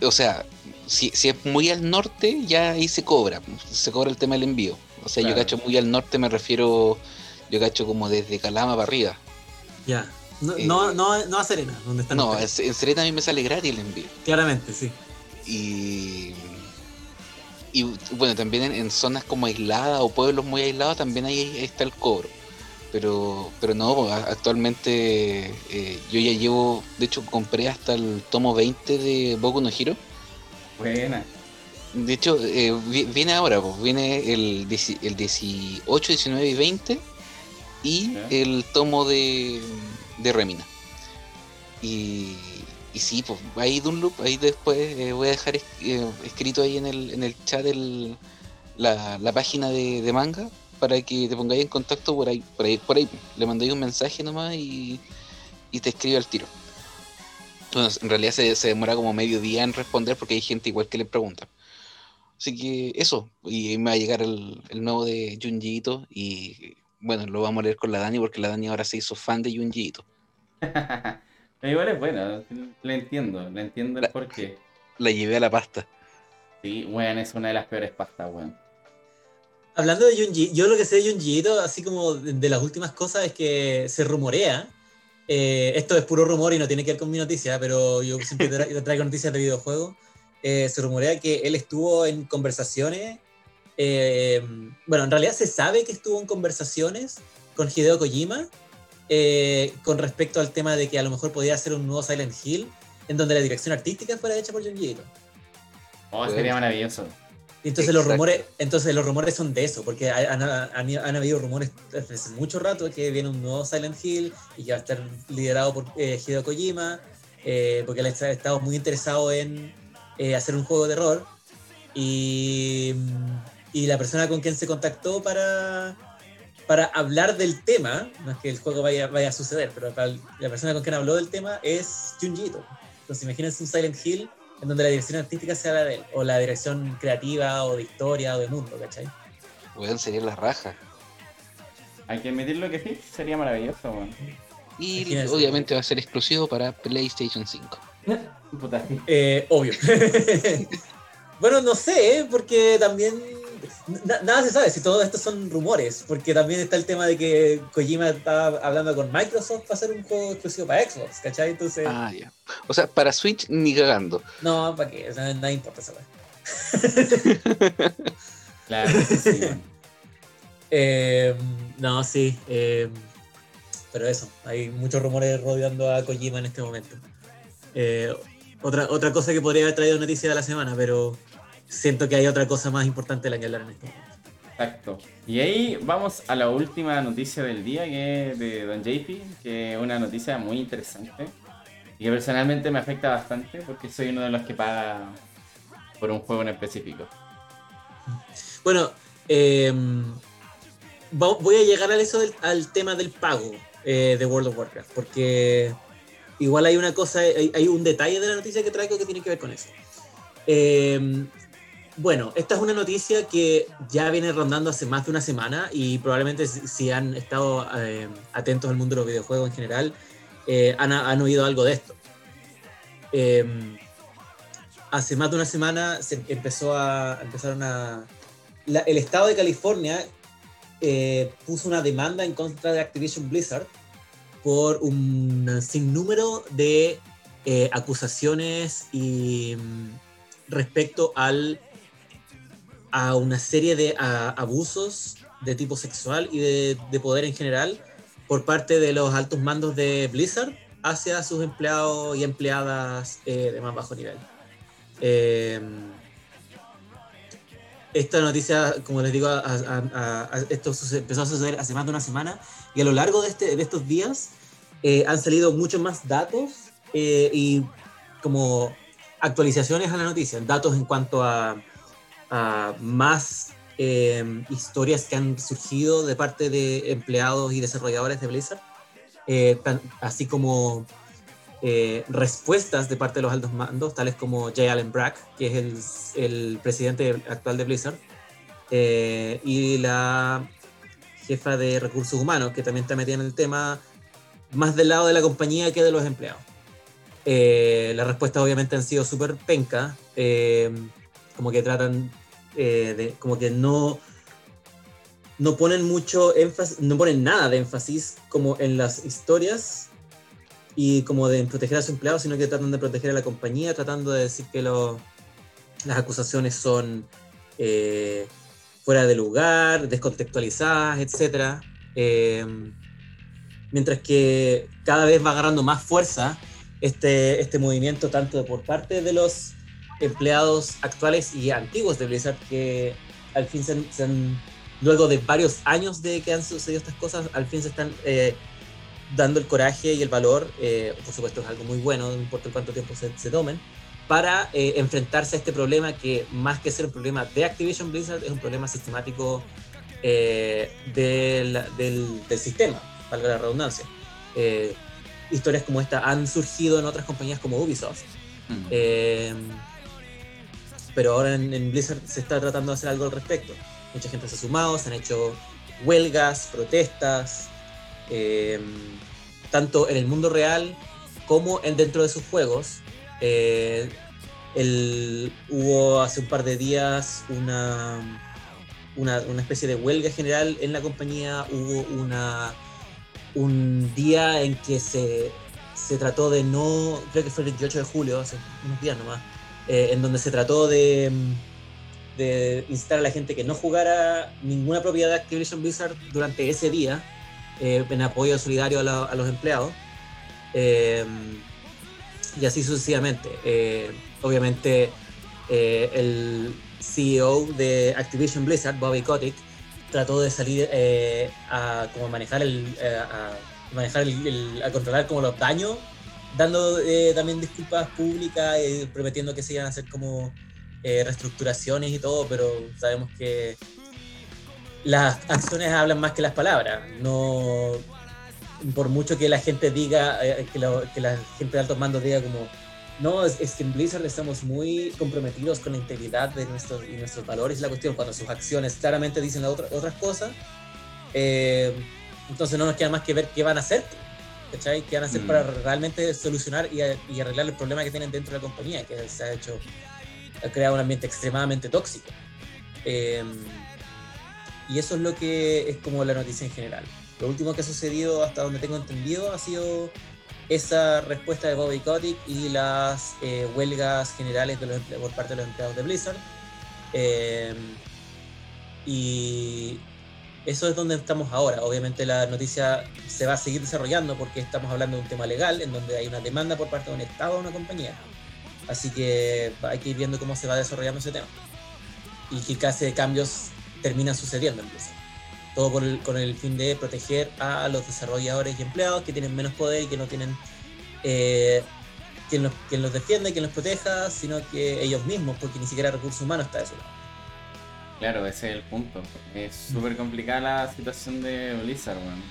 O sea, si, si es muy al norte, ya ahí se cobra, se cobra el tema del envío. O sea, yo cacho muy al norte, me refiero, yo cacho como desde Calama para arriba. Ya. No, Eh. no, no, no a Serena, donde están No, en en Serena a mí me sale gratis el envío. Claramente, sí. Y, y bueno, también en, en zonas como aisladas o pueblos muy aislados también ahí, ahí está el cobro. Pero, pero no, pues, actualmente eh, yo ya llevo, de hecho compré hasta el tomo 20 de Boku no Hero. Buena. De hecho, eh, vi- viene ahora, pues, viene el, el 18, 19 y 20 y el tomo de, de Remina. Y, y sí, pues ahí Dunloop, ahí después eh, voy a dejar es- eh, escrito ahí en el, en el chat el, la, la página de, de manga para que te pongáis en contacto por ahí, por ahí, por ahí. Le mandáis un mensaje nomás y, y te escribe al tiro. Bueno, en realidad se, se demora como medio día en responder porque hay gente igual que le pregunta. Así que eso, y ahí me va a llegar el, el nuevo de Junji Ito y bueno, lo vamos a leer con la Dani porque la Dani ahora se hizo fan de Junji Ito. Pero igual es bueno, le entiendo, le entiendo el La- porqué. La llevé a la pasta. Sí, weón, es una de las peores pastas, weón. Hablando de Junji, yo lo que sé de Junji Ito, así como de, de las últimas cosas, es que se rumorea. eh, esto es puro rumor y no tiene que ver con mi noticia, pero yo siempre tra- traigo noticias de videojuegos. Eh, se rumorea que él estuvo en conversaciones. eh, bueno, en realidad se sabe que estuvo en conversaciones con Hideo Kojima eh, con respecto al tema de que a lo mejor podía hacer un nuevo Silent Hill en donde la dirección artística fuera hecha por Junji Ito. Oh, sería maravilloso. Y Entonces los rumores, entonces los rumores son de eso, porque ha- han, han- han habido rumores desde hace mucho rato que viene un nuevo Silent Hill y que va a estar liderado por eh, Hideo Kojima, eh, porque él ha estado muy interesado en eh, hacer un juego de terror. Y, y la persona con quien se contactó para, para hablar del tema, no es que el juego vaya, vaya a suceder, pero para- la persona con quien habló del tema es Junji Ito. Entonces imagínense un Silent Hill en donde la dirección artística sea la de él, o la dirección creativa, o de historia, o de mundo, ¿cachai? Weón, sería la raja. Hay que admitirlo que sí, sería maravilloso, weón. Y obviamente va a ser exclusivo para PlayStation 5. Puta. Eh, obvio. bueno, no sé, ¿eh? porque también na- nada se sabe, si todo esto son rumores, porque también está el tema de que Kojima estaba hablando con Microsoft para hacer un juego exclusivo para Xbox, ¿cachai? Entonces, Ah, ya. O sea, para Switch ni cagando. no, ¿para qué? O sea, nada importa esa. Claro, sí. Eh, no, sí. eh, pero eso, hay muchos rumores rodeando a Kojima en este momento. Eh, otra, otra cosa que podría haber traído noticia de la semana, pero siento que hay otra cosa más importante de la que hablar en momento. Exacto. Y ahí vamos a la última noticia del día, que es de Don JP, que es una noticia muy interesante y que personalmente me afecta bastante porque soy uno de los que paga por un juego en específico. Bueno, eh, voy a llegar al, eso del- al tema del pago eh, de World of Warcraft, porque igual hay una cosa, hay, un detalle de la noticia que traigo que tiene que ver con eso. Eh, bueno, esta es una noticia que ya viene rondando hace más de una semana y probablemente si, han estado eh, atentos al mundo de los videojuegos en general, eh, han, han oído algo de esto. Eh, hace más de una semana se empezó a empezaron a el estado de California eh, puso una demanda en contra de Activision Blizzard por un sinnúmero de eh, acusaciones y mm, respecto al a una serie de a- abusos de tipo sexual y de, de poder en general por parte de los altos mandos de Blizzard hacia sus empleados y empleadas eh, de más bajo nivel. Eh, esta noticia, como les digo, a- a- a- esto empezó a suceder hace más de una semana y a lo largo de, este, de estos días eh, han salido muchos más datos eh, y como actualizaciones a la noticia, datos en cuanto a, a más eh, historias que han surgido de parte de empleados y desarrolladores de Blizzard, eh, tan- así como eh, respuestas de parte de los altos mandos, tales como J. Allen Brack, que es el, el presidente actual de Blizzard, eh, y la jefa de recursos humanos, que también está metida en el tema, más del lado de la compañía que de los empleados. Eh, las respuestas obviamente han sido súper penca, eh, como que tratan eh, de, como que no, no ponen mucho énfasis, no ponen nada de énfasis como en las historias y como de proteger a sus empleados, sino que tratan de proteger a la compañía, tratando de decir que lo- las acusaciones son eh, fuera de lugar, descontextualizadas, etc. Eh, mientras que cada vez va agarrando más fuerza este, este movimiento tanto por parte de los empleados actuales y antiguos de Blizzard que al fin se han- luego de varios años de que han sucedido estas cosas, al fin se están eh, dando el coraje y el valor, eh, por supuesto es algo muy bueno, no importa cuánto tiempo se, se tomen, para eh, enfrentarse a este problema que más que ser un problema de Activision Blizzard es un problema sistemático eh, del, del, del sistema, valga la redundancia. Historias como esta han surgido en otras compañías como Ubisoft, Mm. pero ahora en, en Blizzard se está tratando de hacer algo al respecto. Mucha gente se ha sumado, se han hecho huelgas, protestas, eh, tanto en el mundo real como en, dentro de sus juegos. Eh, el- hubo hace un par de días una, una, una especie de huelga general en la compañía, hubo una, un día en que se, se trató de no, creo que fue el 28 de julio, hace unos días nomás, eh, en donde se trató de, de instar a la gente que no jugara ninguna propiedad de Activision Blizzard durante ese día, eh, en apoyo solidario a, los empleados. Eh, y así sucesivamente. Eh, obviamente, el CEO de Activision Blizzard, Bobby Kotick, trató de salir a como manejar el, a manejar el, el- a controlar como los daños, dando también disculpas públicas, prometiendo que se iban a hacer como reestructuraciones y todo, pero sabemos que las acciones hablan más que las palabras. No, por mucho que la gente diga, eh, que, la, que la gente de altos mandos diga como, no, es, es que en Blizzard estamos muy comprometidos con la integridad de nuestros, y nuestros valores la cuestión, cuando sus acciones claramente dicen otra- otras cosas, eh, entonces no nos queda más que ver qué van a hacer, ¿cachai? ¿Qué van a hacer Mm. para realmente solucionar y, y arreglar el problema que tienen dentro de la compañía, que se ha hecho, ha creado un ambiente extremadamente tóxico. Eh, y eso es lo que es como la noticia en general. Lo último que ha sucedido, hasta donde tengo entendido, ha sido esa respuesta de Bobby Kotick y las eh, huelgas generales por parte de los empleados de Blizzard. Eh, y eso es donde estamos ahora. Obviamente la noticia se va a seguir desarrollando porque estamos hablando de un tema legal en donde hay una demanda por parte de un Estado o una compañía. Así que hay que ir viendo cómo se va desarrollando ese tema. Y qué clase de cambios terminan sucediendo en Blizzard. Todo el- con el fin de proteger a los desarrolladores y empleados que tienen menos poder y que no tienen eh, quien, los, quien los defiende, quien los proteja, sino que ellos mismos, porque ni siquiera recursos humanos está de su lado. Claro, ese es el punto. Es súper complicada la situación de Blizzard, weón.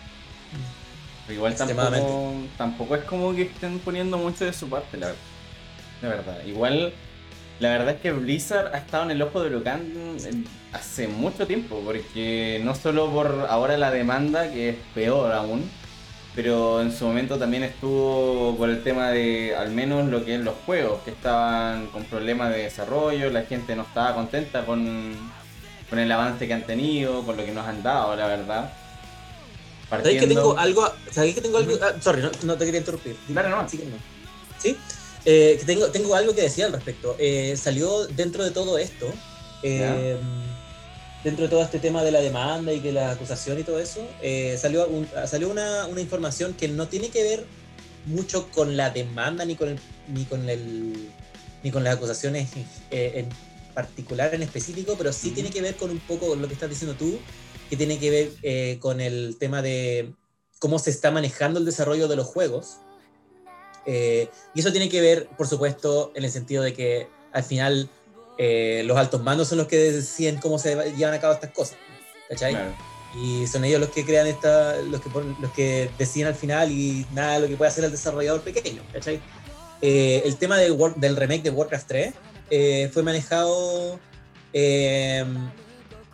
Pero igual tampoco, tampoco es como que estén poniendo mucho de su parte, la, la verdad. Igual, la verdad es que Blizzard ha estado en el ojo del huracán en- hace mucho tiempo, porque no solo por ahora la demanda, que es peor aún, pero en su momento también estuvo por el tema de al menos lo que es los juegos, que estaban con problemas de desarrollo, la gente no estaba contenta con, con el avance que han tenido, con lo que nos han dado, la verdad. ¿Sabéis que Partiendo- tengo algo? ¿Sabéis que tengo algo? ah, sorry, no, no te quería interrumpir. Sí, que no. Eh, tengo, tengo algo que decir al respecto. Eh, salió dentro de todo esto, eh, dentro de todo este tema de la demanda y que la acusación y todo eso, salió, un- salió una, una información que no tiene que ver mucho con la demanda ni con el, ni con el ni con las acusaciones en particular en específico, pero sí tiene que ver con un poco lo que estás diciendo tú, que tiene que ver con el tema de cómo se está manejando el desarrollo de los juegos. Eh, y eso tiene que ver, por supuesto, en el sentido de que al final eh, los altos mandos son los que deciden cómo se llevan a cabo estas cosas. ¿Cachai? Claro. Y son ellos los que crean esta, los que, los que deciden al final y nada de lo que puede hacer el desarrollador pequeño, ¿cachai? Eh, el tema del, del remake de Warcraft 3 eh, fue manejado, eh,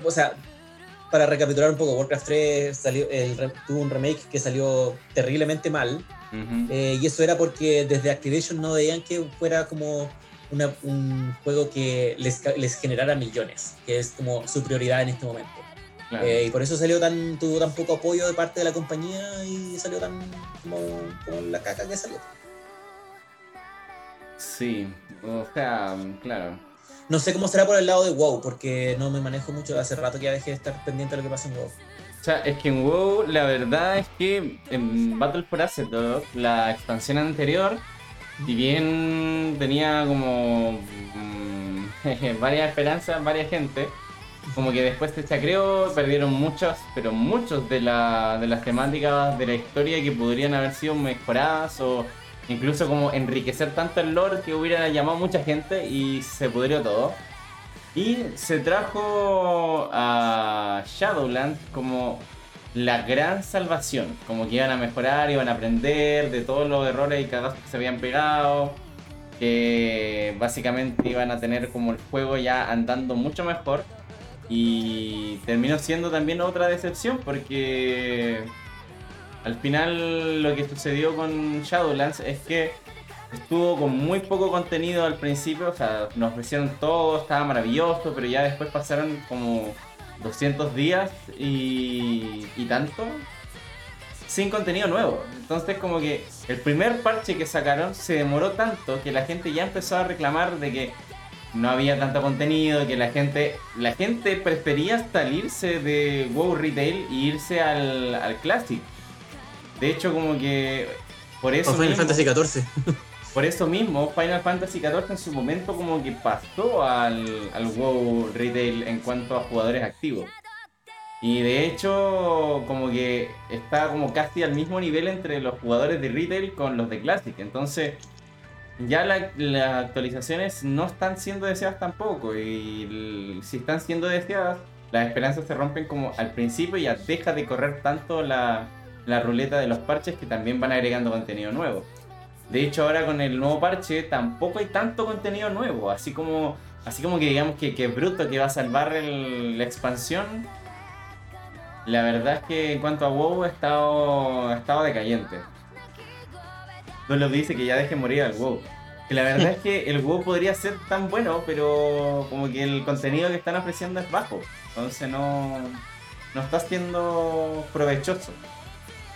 o sea, para recapitular un poco, Warcraft 3 salió, el tuvo un remake que salió terriblemente mal, Eh, y eso era porque desde Activision no veían que fuera como una- un juego que les, les generara millones, que es como su prioridad en este momento. Claro. Eh, y por eso salió tan, tuvo tan poco apoyo de parte de la compañía y salió tan como, como la caca que salió. Sí, o sea, claro. No sé cómo será por el lado de WoW, porque no me manejo mucho, hace rato que ya dejé de estar pendiente de lo que pasa en WoW. O sea, es que en WoW la verdad es que en Battle for Azeroth, la expansión anterior, si bien tenía como mm, varias esperanzas, varias gente, como que después se chacreó, perdieron muchas, pero muchos de, la, de las temáticas de la historia que podrían haber sido mejoradas o incluso como enriquecer tanto el lore que hubiera llamado mucha gente y se pudrió todo. Y se trajo a Shadowlands como la gran salvación, como que iban a mejorar, iban a aprender de todos los errores y cagazos que se habían pegado, que básicamente iban a tener como el juego ya andando mucho mejor. Y terminó siendo también otra decepción porque al final lo que sucedió con Shadowlands es que estuvo con muy poco contenido al principio, o sea, nos ofrecieron todo, estaba maravilloso, pero ya después pasaron como 200 días y, y tanto sin contenido nuevo. Entonces como que el primer parche que sacaron se demoró tanto que la gente ya empezó a reclamar de que no había tanto contenido, que la gente la gente prefería salirse de WoW Retail y irse al, al Classic. De hecho como que por eso... O Final mismo- Fantasy XIV. Por eso mismo, Final Fantasy XIV en su momento como que pasó al, al WoW Retail en cuanto a jugadores activos. Y de hecho, como que está como casi al mismo nivel entre los jugadores de Retail con los de Classic. Entonces, ya la- las actualizaciones no están siendo deseadas tampoco. Y si están siendo deseadas, las esperanzas se rompen como al principio y ya deja de correr tanto la, la ruleta de los parches que también van agregando contenido nuevo. De hecho, ahora con el nuevo parche tampoco hay tanto contenido nuevo. Así como, así como que digamos que, que Bruto que va a salvar el- la expansión. La verdad es que en cuanto a WoW ha estado, ha estado decayente. Duelo dice que ya deje morir al WoW. Que la verdad es que el WoW podría ser tan bueno, pero como que el contenido que están ofreciendo es bajo. Entonces no, no está siendo provechoso.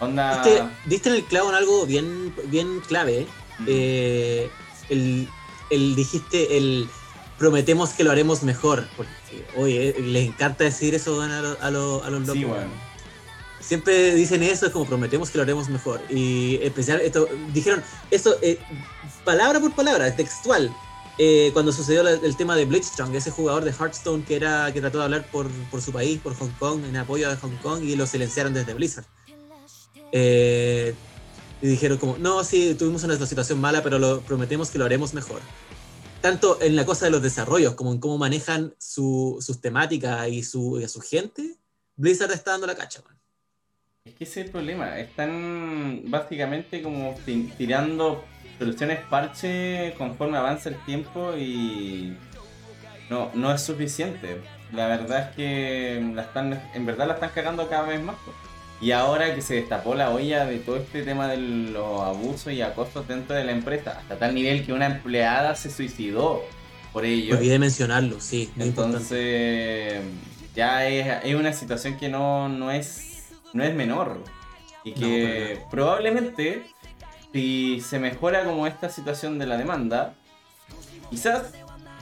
Onda. Diste, diste en el clavo en algo bien, bien clave. Mm. Eh, el, el- dijiste el prometemos que lo haremos mejor. Porque, oye, les encanta decir eso a, lo- a, lo- a los locos. Sí, bueno. Siempre dicen eso, es como prometemos que lo haremos mejor. Y especial, esto, dijeron eso eh, palabra por palabra, textual. Eh, cuando sucedió la- el tema de Blitzchung, ese jugador de Hearthstone que era que trató de hablar por, por su país, por Hong Kong, en apoyo de Hong Kong, y lo silenciaron desde Blizzard. Eh, y dijeron como, no, sí, tuvimos una situación mala, pero lo prometemos que lo haremos mejor. Tanto en la cosa de los desarrollos, como en cómo manejan su- sus temáticas y, su, su gente, Blizzard está dando la cacha. man. Es que ese es el problema. Están básicamente como ti- tirando soluciones parche conforme avanza el tiempo y no, no es suficiente. La verdad es que la están, en verdad la están cagando cada vez más. Y ahora que se destapó la olla de todo este tema de los abusos y acosos dentro de la empresa, hasta tal nivel que una empleada se suicidó por ello. Olvidé mencionarlo, sí, importante. Entonces, ya es, es una situación que no, no, es, no es menor. Y No, que probablemente, si se mejora como esta situación de la demanda, quizás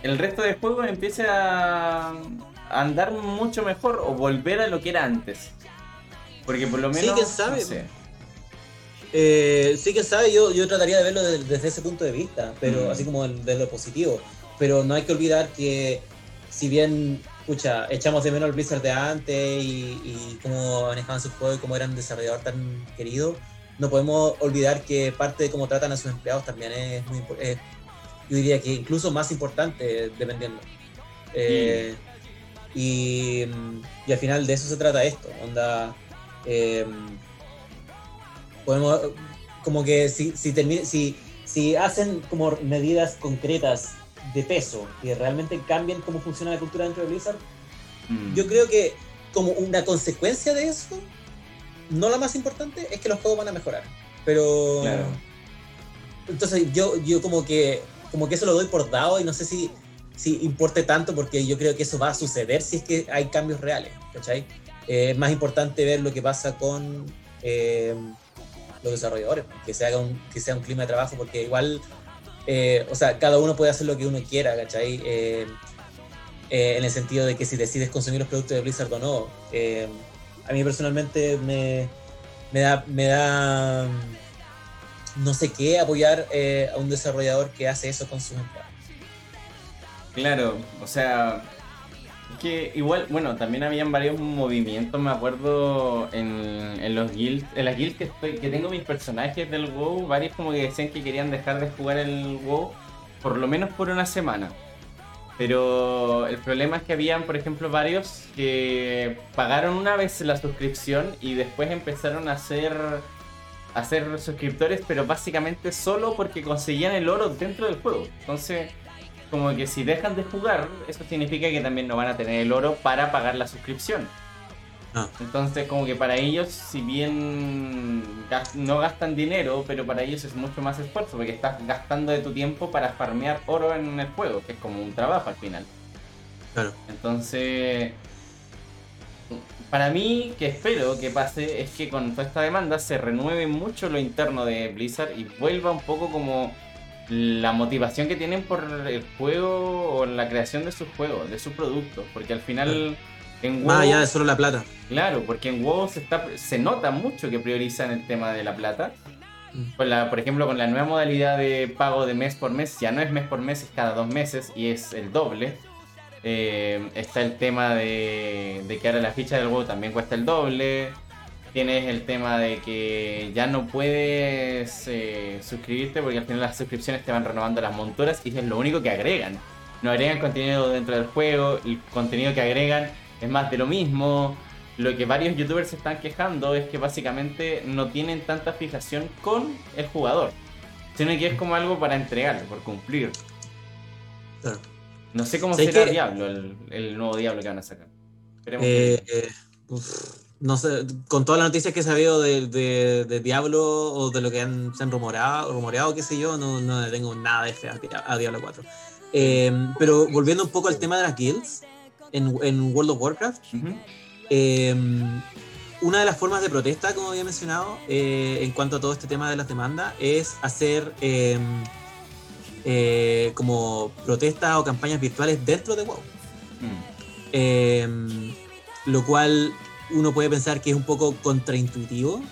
el resto del juego empiece a andar mucho mejor o volver a lo que era antes. Porque por lo Sí, menos. quién sabe, no sé. Eh, sí que sabe, yo, yo trataría de verlo de- desde ese punto de vista, pero Mm. así como el- de lo positivo. Pero no hay que olvidar que si bien, escucha, echamos de menos el Blizzard de antes y, y cómo manejaban sus juegos y cómo eran un desarrollador tan querido, no podemos olvidar que parte de cómo tratan a sus empleados también es muy impo- es, yo diría que incluso más importante dependiendo. Eh, y, y al final de eso se trata esto, onda... eh, podemos como que si si, termi- si si hacen como medidas concretas de peso que realmente cambien cómo funciona la cultura dentro de Blizzard Mm. yo creo que como una consecuencia de eso no la más importante es que los juegos van a mejorar pero Claro. entonces yo yo como que como que eso lo doy por dado y no sé si si importe tanto porque yo creo que eso va a suceder si es que hay cambios reales ¿cachai? Eh, es más importante ver lo que pasa con eh, los desarrolladores, que se haga un, que sea un clima de trabajo, porque igual, eh, o sea, cada uno puede hacer lo que uno quiera, ¿cachai? En el sentido de que si decides consumir los productos de Blizzard o no, a mí personalmente me, me da, me da no sé qué apoyar a un desarrollador que hace eso con sus empleados. Claro, o sea, que igual, bueno, también habían varios movimientos, me acuerdo, en, en los guilds, en las guilds que, estoy- que tengo mis personajes del WoW, varios como que decían que querían dejar de jugar el WoW por lo menos por una semana. Pero el problema es que habían, por ejemplo, varios que pagaron una vez la suscripción y después empezaron a hacer a ser suscriptores, pero básicamente solo porque conseguían el oro dentro del juego. Entonces, como que si dejan de jugar, eso significa que también no van a tener el oro para pagar la suscripción. Ah. Entonces, como que para ellos, si bien no gastan dinero, pero para ellos es mucho más esfuerzo, porque estás gastando de tu tiempo para farmear oro en el juego, que es como un trabajo al final. Claro. Entonces, para mí, que espero que pase, es que con toda esta demanda se renueve mucho lo interno de Blizzard y vuelva un poco como la motivación que tienen por el juego o la creación de sus juegos, de sus productos. Porque al final, en WoW, Más allá de solo la plata. claro, porque en WoW se, está, se nota mucho que priorizan el tema de la plata. Mm. Con la- por ejemplo, con la nueva modalidad de pago de mes por mes, ya no es mes por mes, es cada dos meses y es el doble. Eh, está el tema de, de que ahora la ficha del juego también cuesta el doble. Tienes el tema de que ya no puedes eh, suscribirte porque al final las suscripciones te van renovando las monturas y es lo único que agregan. No agregan contenido dentro del juego, el contenido que agregan es más de lo mismo. Lo que varios youtubers se están quejando es que básicamente no tienen tanta fijación con el jugador, sino que es como algo para entregar, por cumplir. No sé cómo ¿Sabes será qué? Diablo, el, el nuevo Diablo que van a sacar. Esperemos que- Eh, eh, uf, no sé, con todas las noticias que he sabido de, de- de Diablo o de lo que han, se han rumorado, rumoreado, qué sé yo, no, no tengo nada de fe a, Dia- a Diablo 4. Eh, pero volviendo un poco al tema de las guilds en, en World of Warcraft, eh, una de las formas de protesta, como había mencionado, eh, en cuanto a todo este tema de las demandas, es hacer como protestas o campañas virtuales dentro de WoW. Mm. Lo cual uno puede pensar que es un poco contraintuitivo.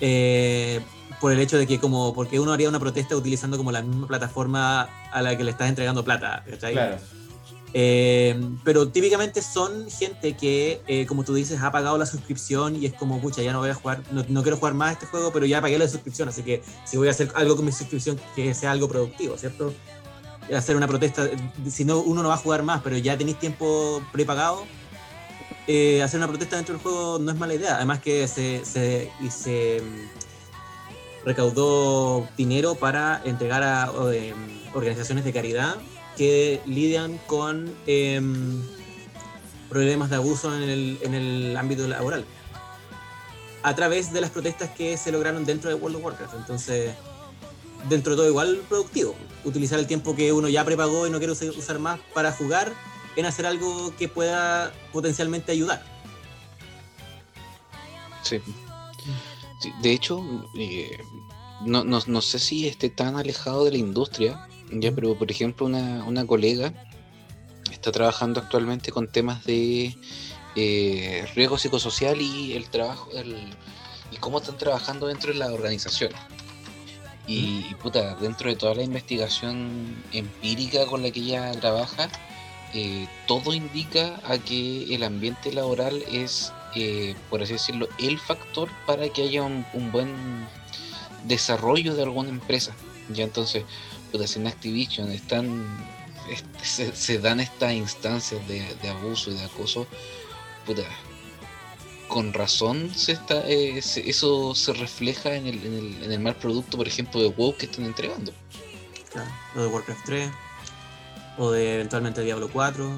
eh, por el hecho de que como, porque uno haría una protesta utilizando como la misma plataforma a la que le estás entregando plata. ¿cachai? Claro. Eh, pero típicamente son gente que, eh, como tú dices, ha pagado la suscripción y es como, pucha, ya no voy a jugar, no, no quiero jugar más este juego, pero ya pagué la suscripción, así que si voy a hacer algo con mi suscripción que sea algo productivo, ¿cierto? Hacer una protesta, si no, uno no va a jugar más, pero ya tenéis tiempo prepagado, eh, hacer una protesta dentro del juego no es mala idea. Además que se, se, y se mm, recaudó dinero para entregar a eh, organizaciones de caridad que lidian con em, problemas de abuso en el, en el ámbito laboral a través de las protestas que se lograron dentro de World of Warcraft. Entonces, dentro de todo igual productivo. Utilizar el tiempo que uno ya prepagó y no quiere usar más para jugar en hacer algo que pueda potencialmente ayudar. Sí. De hecho, eh, no, no, no sé si esté tan alejado de la industria, ya, pero por ejemplo, una, una colega está trabajando actualmente con temas de eh, riesgo psicosocial y el trabajo, el, y cómo están trabajando dentro de la organización. Y, y, puta, dentro de toda la investigación empírica con la que ella trabaja, eh, todo indica a que el ambiente laboral es, eh, por así decirlo, el factor para que haya un, buen desarrollo de alguna empresa. Ya entonces, puta, si en Activision están, este, se, dan estas instancias de, abuso y de acoso, con razón se está, eh, se- eso se refleja en el, en, el, en el mal producto, por ejemplo, de WoW que están entregando. Claro, o de Warcraft 3, o de eventualmente Diablo 4.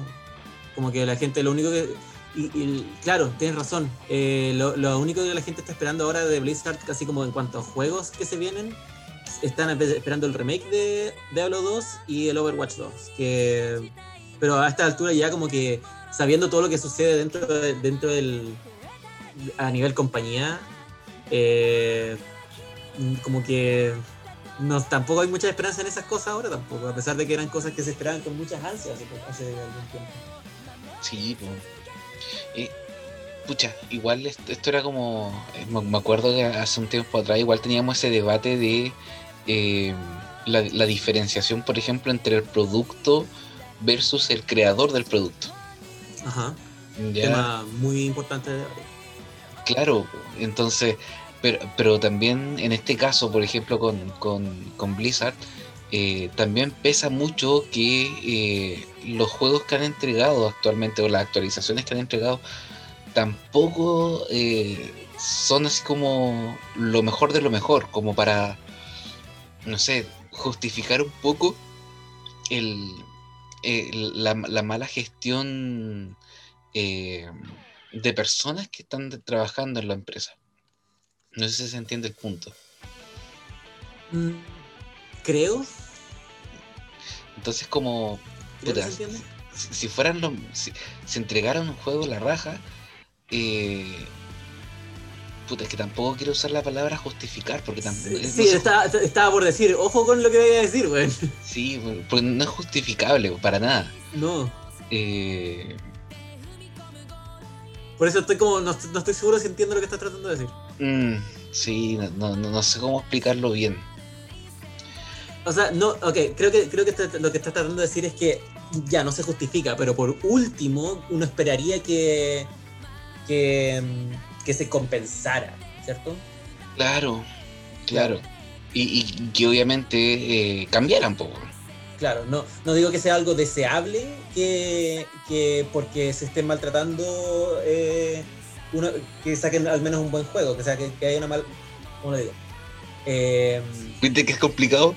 Como que la gente, lo único que. Y, claro, tienes razón. eh, lo, lo único que la gente está esperando ahora de Blizzard, casi como en cuanto a juegos que se vienen, están espe- esperando el remake de Diablo 2 y el Overwatch 2. Que, pero a esta altura ya como que sabiendo todo lo que sucede dentro, de- dentro del. a nivel compañía, eh, como que no, tampoco hay mucha esperanza en esas cosas ahora tampoco, a pesar de que eran cosas que se esperaban con muchas ansias hace, hace algún tiempo. Sí, po. Eh, pucha, igual esto, esto era como, eh, me me acuerdo que hace un tiempo atrás igual teníamos ese debate de eh, la, la diferenciación, por ejemplo, entre el producto versus el creador del producto. Ajá. ¿ya? Tema muy importante. Claro, entonces, pero, también en este caso, por ejemplo, con, Blizzard, eh, también pesa mucho que eh, los juegos que han entregado actualmente o las actualizaciones que han entregado tampoco eh, son así como lo mejor de lo mejor, como para, no sé, justificar un poco el, la, la mala gestión de personas que están trabajando en la empresa. No sé si se entiende el punto. Mm, Creo. Entonces como Puta, se si, si fueran los si, si entregaran un juego a la raja eh, puta es que tampoco quiero usar la palabra justificar porque tampoco Sí, sí, no estaba, estaba por decir, ojo con lo que voy a decir, güey. sí, porque no es justificable para nada No. Eh, Por eso estoy como, no, no estoy seguro si entiendo lo que estás tratando de decir. Mm, sí no, no, sé cómo explicarlo bien. O sea, no, ok, creo que, creo que está- lo que estás tratando de decir es que ya no se justifica, pero por último, uno esperaría que, que, mm, que se compensara, ¿cierto? claro claro. y, y que obviamente eh, cambiaran poco. Claro, no, no digo que sea algo deseable que, que porque se estén maltratando eh, uno, que saquen al menos un buen juego, que sea que, que haya una mal. ¿Cómo lo digo? Eh, viste que es complicado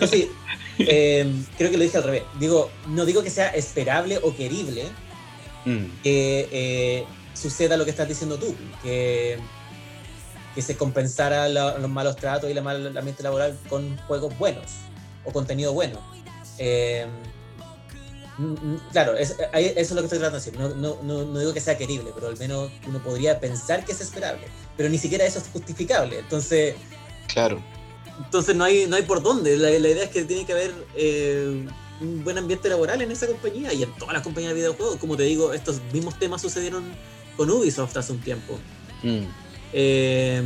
no, sí, eh, creo que lo dije al revés. Digo, no digo que sea esperable o querible Mm, que eh, suceda lo que estás diciendo tú, que, que se compensara la- los malos tratos y la mal ambiente laboral con juegos buenos o contenido bueno. Eh, mm, mm, claro, es- ahí- eso es lo que estoy tratando de decir. No, no, no, no digo que sea querible, pero al menos uno podría pensar que es esperable. Pero ni siquiera eso es justificable. Entonces, claro entonces no hay, no hay por dónde. La, la idea es que tiene que haber eh, un buen ambiente laboral en esa compañía y en todas las compañías de videojuegos. Como te digo, estos mismos temas sucedieron con Ubisoft hace un tiempo. Mm, Eh,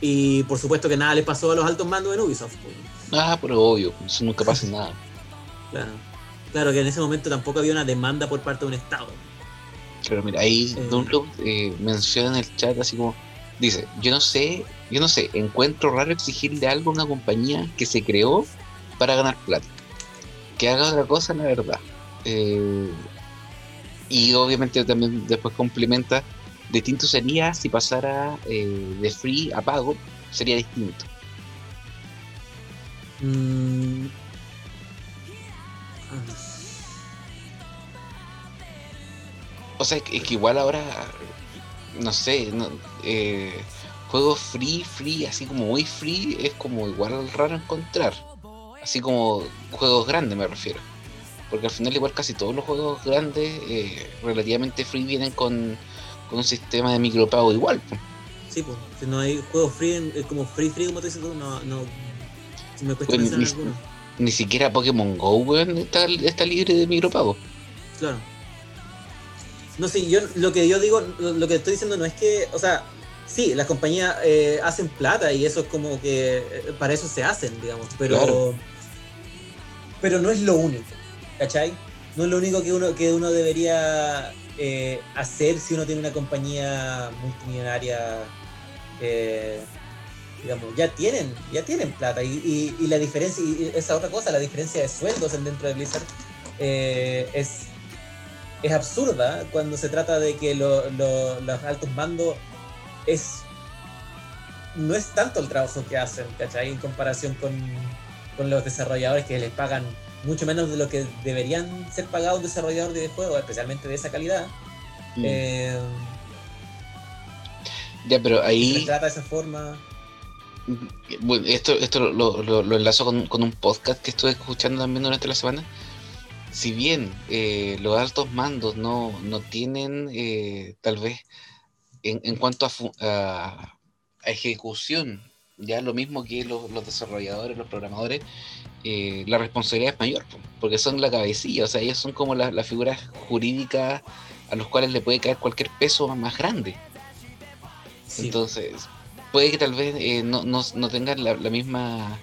y por supuesto que nada le pasó a los altos mandos en Ubisoft. pues. ah pero obvio eso nunca pasa nada Claro. Claro que en ese momento tampoco había una demanda por parte de un Estado. Pero mira, ahí Eh. Dunlop eh, menciona en el chat así como, dice, yo no sé, yo no sé, encuentro raro exigirle algo a una compañía que se creó para ganar plata. Que haga otra cosa, la verdad. Eh, y obviamente también después complementa, distinto sería si pasara eh, de free a pago, sería distinto. Mm. O sea, es que, igual ahora, no sé, no, eh, juegos free, free, así como muy free, es como igual raro encontrar. Así como juegos grandes me refiero. Porque al final igual casi todos los juegos grandes eh, relativamente free vienen con, con un sistema de micropago igual. pues. Sí, pues. Si no hay juegos free, en- como free free, como te dices tú, no. no si me cuesta Pues, pensar en ni- alguno. Ni siquiera Pokémon Go, weón, está, está libre de micropago. Claro. No sé, yo lo que yo digo, lo, lo que estoy diciendo no es que, o sea, sí, las compañías eh, hacen plata y eso es como que eh, para eso se hacen, digamos, pero Claro. pero no es lo único, ¿cachai? No es lo único que uno que uno debería eh, hacer si uno tiene una compañía multimillonaria digamos, ya tienen, ya tienen plata. Y, y- y la diferencia, y esa otra cosa, la diferencia de sueldos en- dentro de Blizzard es, es absurda cuando se trata de que lo- lo- los altos mandos es no es tanto el trabajo que hacen, ¿cachai? En comparación con, con los desarrolladores que les pagan mucho menos de lo que deberían ser pagados un desarrollador de videojuegos, especialmente de esa calidad. Mm. Eh, ya, pero se ahí... les trata de esa forma. Bueno, esto, esto lo, lo- lo- lo enlazo con, con un podcast que estuve escuchando también durante la semana. Si bien eh, los altos mandos no, no tienen, eh, tal vez, en, en cuanto a, a- a ejecución, ya lo mismo que los, los desarrolladores, los programadores, eh, la responsabilidad es mayor, po, porque son la cabecilla, o sea, ellos son como la- las figuras jurídicas a los cuales le puede caer cualquier peso más grande. Sí. Entonces, puede que tal vez eh, no, no, no tengan la, la misma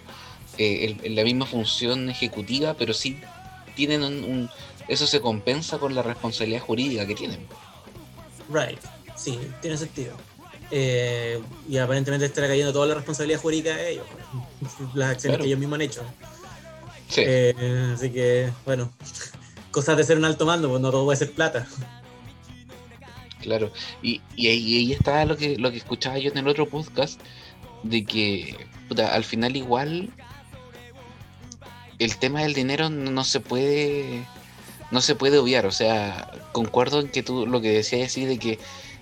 eh, el- la misma función ejecutiva, pero sí tienen un, un- eso se compensa con la responsabilidad jurídica que tienen. Right, sí, tiene sentido. Eh, y aparentemente estará cayendo toda la responsabilidad jurídica de ellos, las acciones Claro. que ellos mismos han hecho. Sí, Eh, así que, bueno, cosas de ser un alto mando, pues no todo puede ser plata. claro. Y, y ahí, ahí está lo que lo que escuchaba yo en el otro podcast de que puta, al final igual el tema del dinero no, se puede no se puede obviar, o sea, concuerdo en que tú lo que decías así de que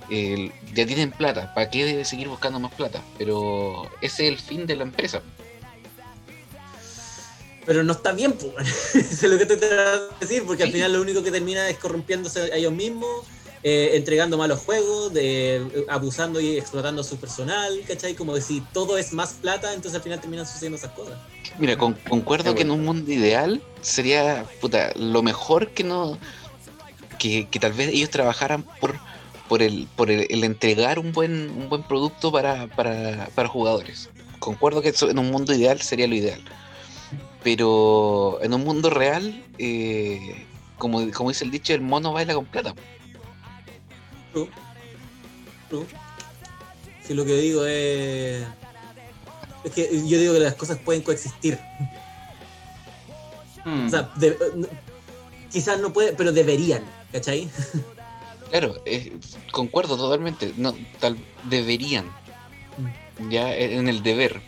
eh, ya tienen plata, ¿para qué debe seguir buscando más plata? Pero ese es el fin de la empresa. Pero no está bien, pues. Eso es lo que te de decir, porque al final lo único que termina es corrompiéndose a ellos mismos, eh, entregando malos juegos, de, eh, abusando y explotando a su personal, ¿cachai? Como que si todo es más plata, entonces al final terminan sucediendo esas cosas. Mira, con- concuerdo que en un mundo ideal sería puta, lo mejor que no. Que, que tal vez ellos trabajaran por, por, el, por el, el entregar un buen, un buen producto para, para, para jugadores. Concuerdo que eso en un mundo ideal sería lo ideal. Pero en un mundo real, eh, como, como dice el dicho, el mono baila con plata. True. Si lo que digo es. Es que yo digo que las cosas pueden coexistir. Hmm. O sea, de- no- quizás no puede, pero deberían, ¿cachai? Claro, eh, concuerdo totalmente. No, tal deberían. Ya en el deber.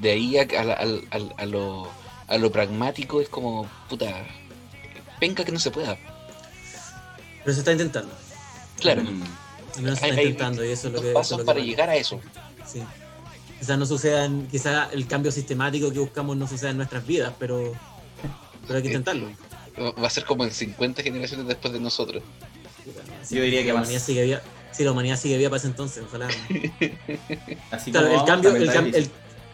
De ahí a lo, a lo pragmático es como, puta, penca que no se pueda. Pero se está intentando. Claro, se está hay intentando y eso es lo que. eso es pasos lo que para vale. llegar a eso. Sí. Quizás no sucedan, quizás el cambio sistemático que buscamos no suceda en nuestras vidas, pero, pero hay que Eh, intentarlo. Va a ser como en 50 generaciones después de nosotros. Sí, Yo diría que la más. humanidad sigue viva, si la humanidad sigue viva para ese entonces, ojalá. Así Claro, el cambio, el, cam- el-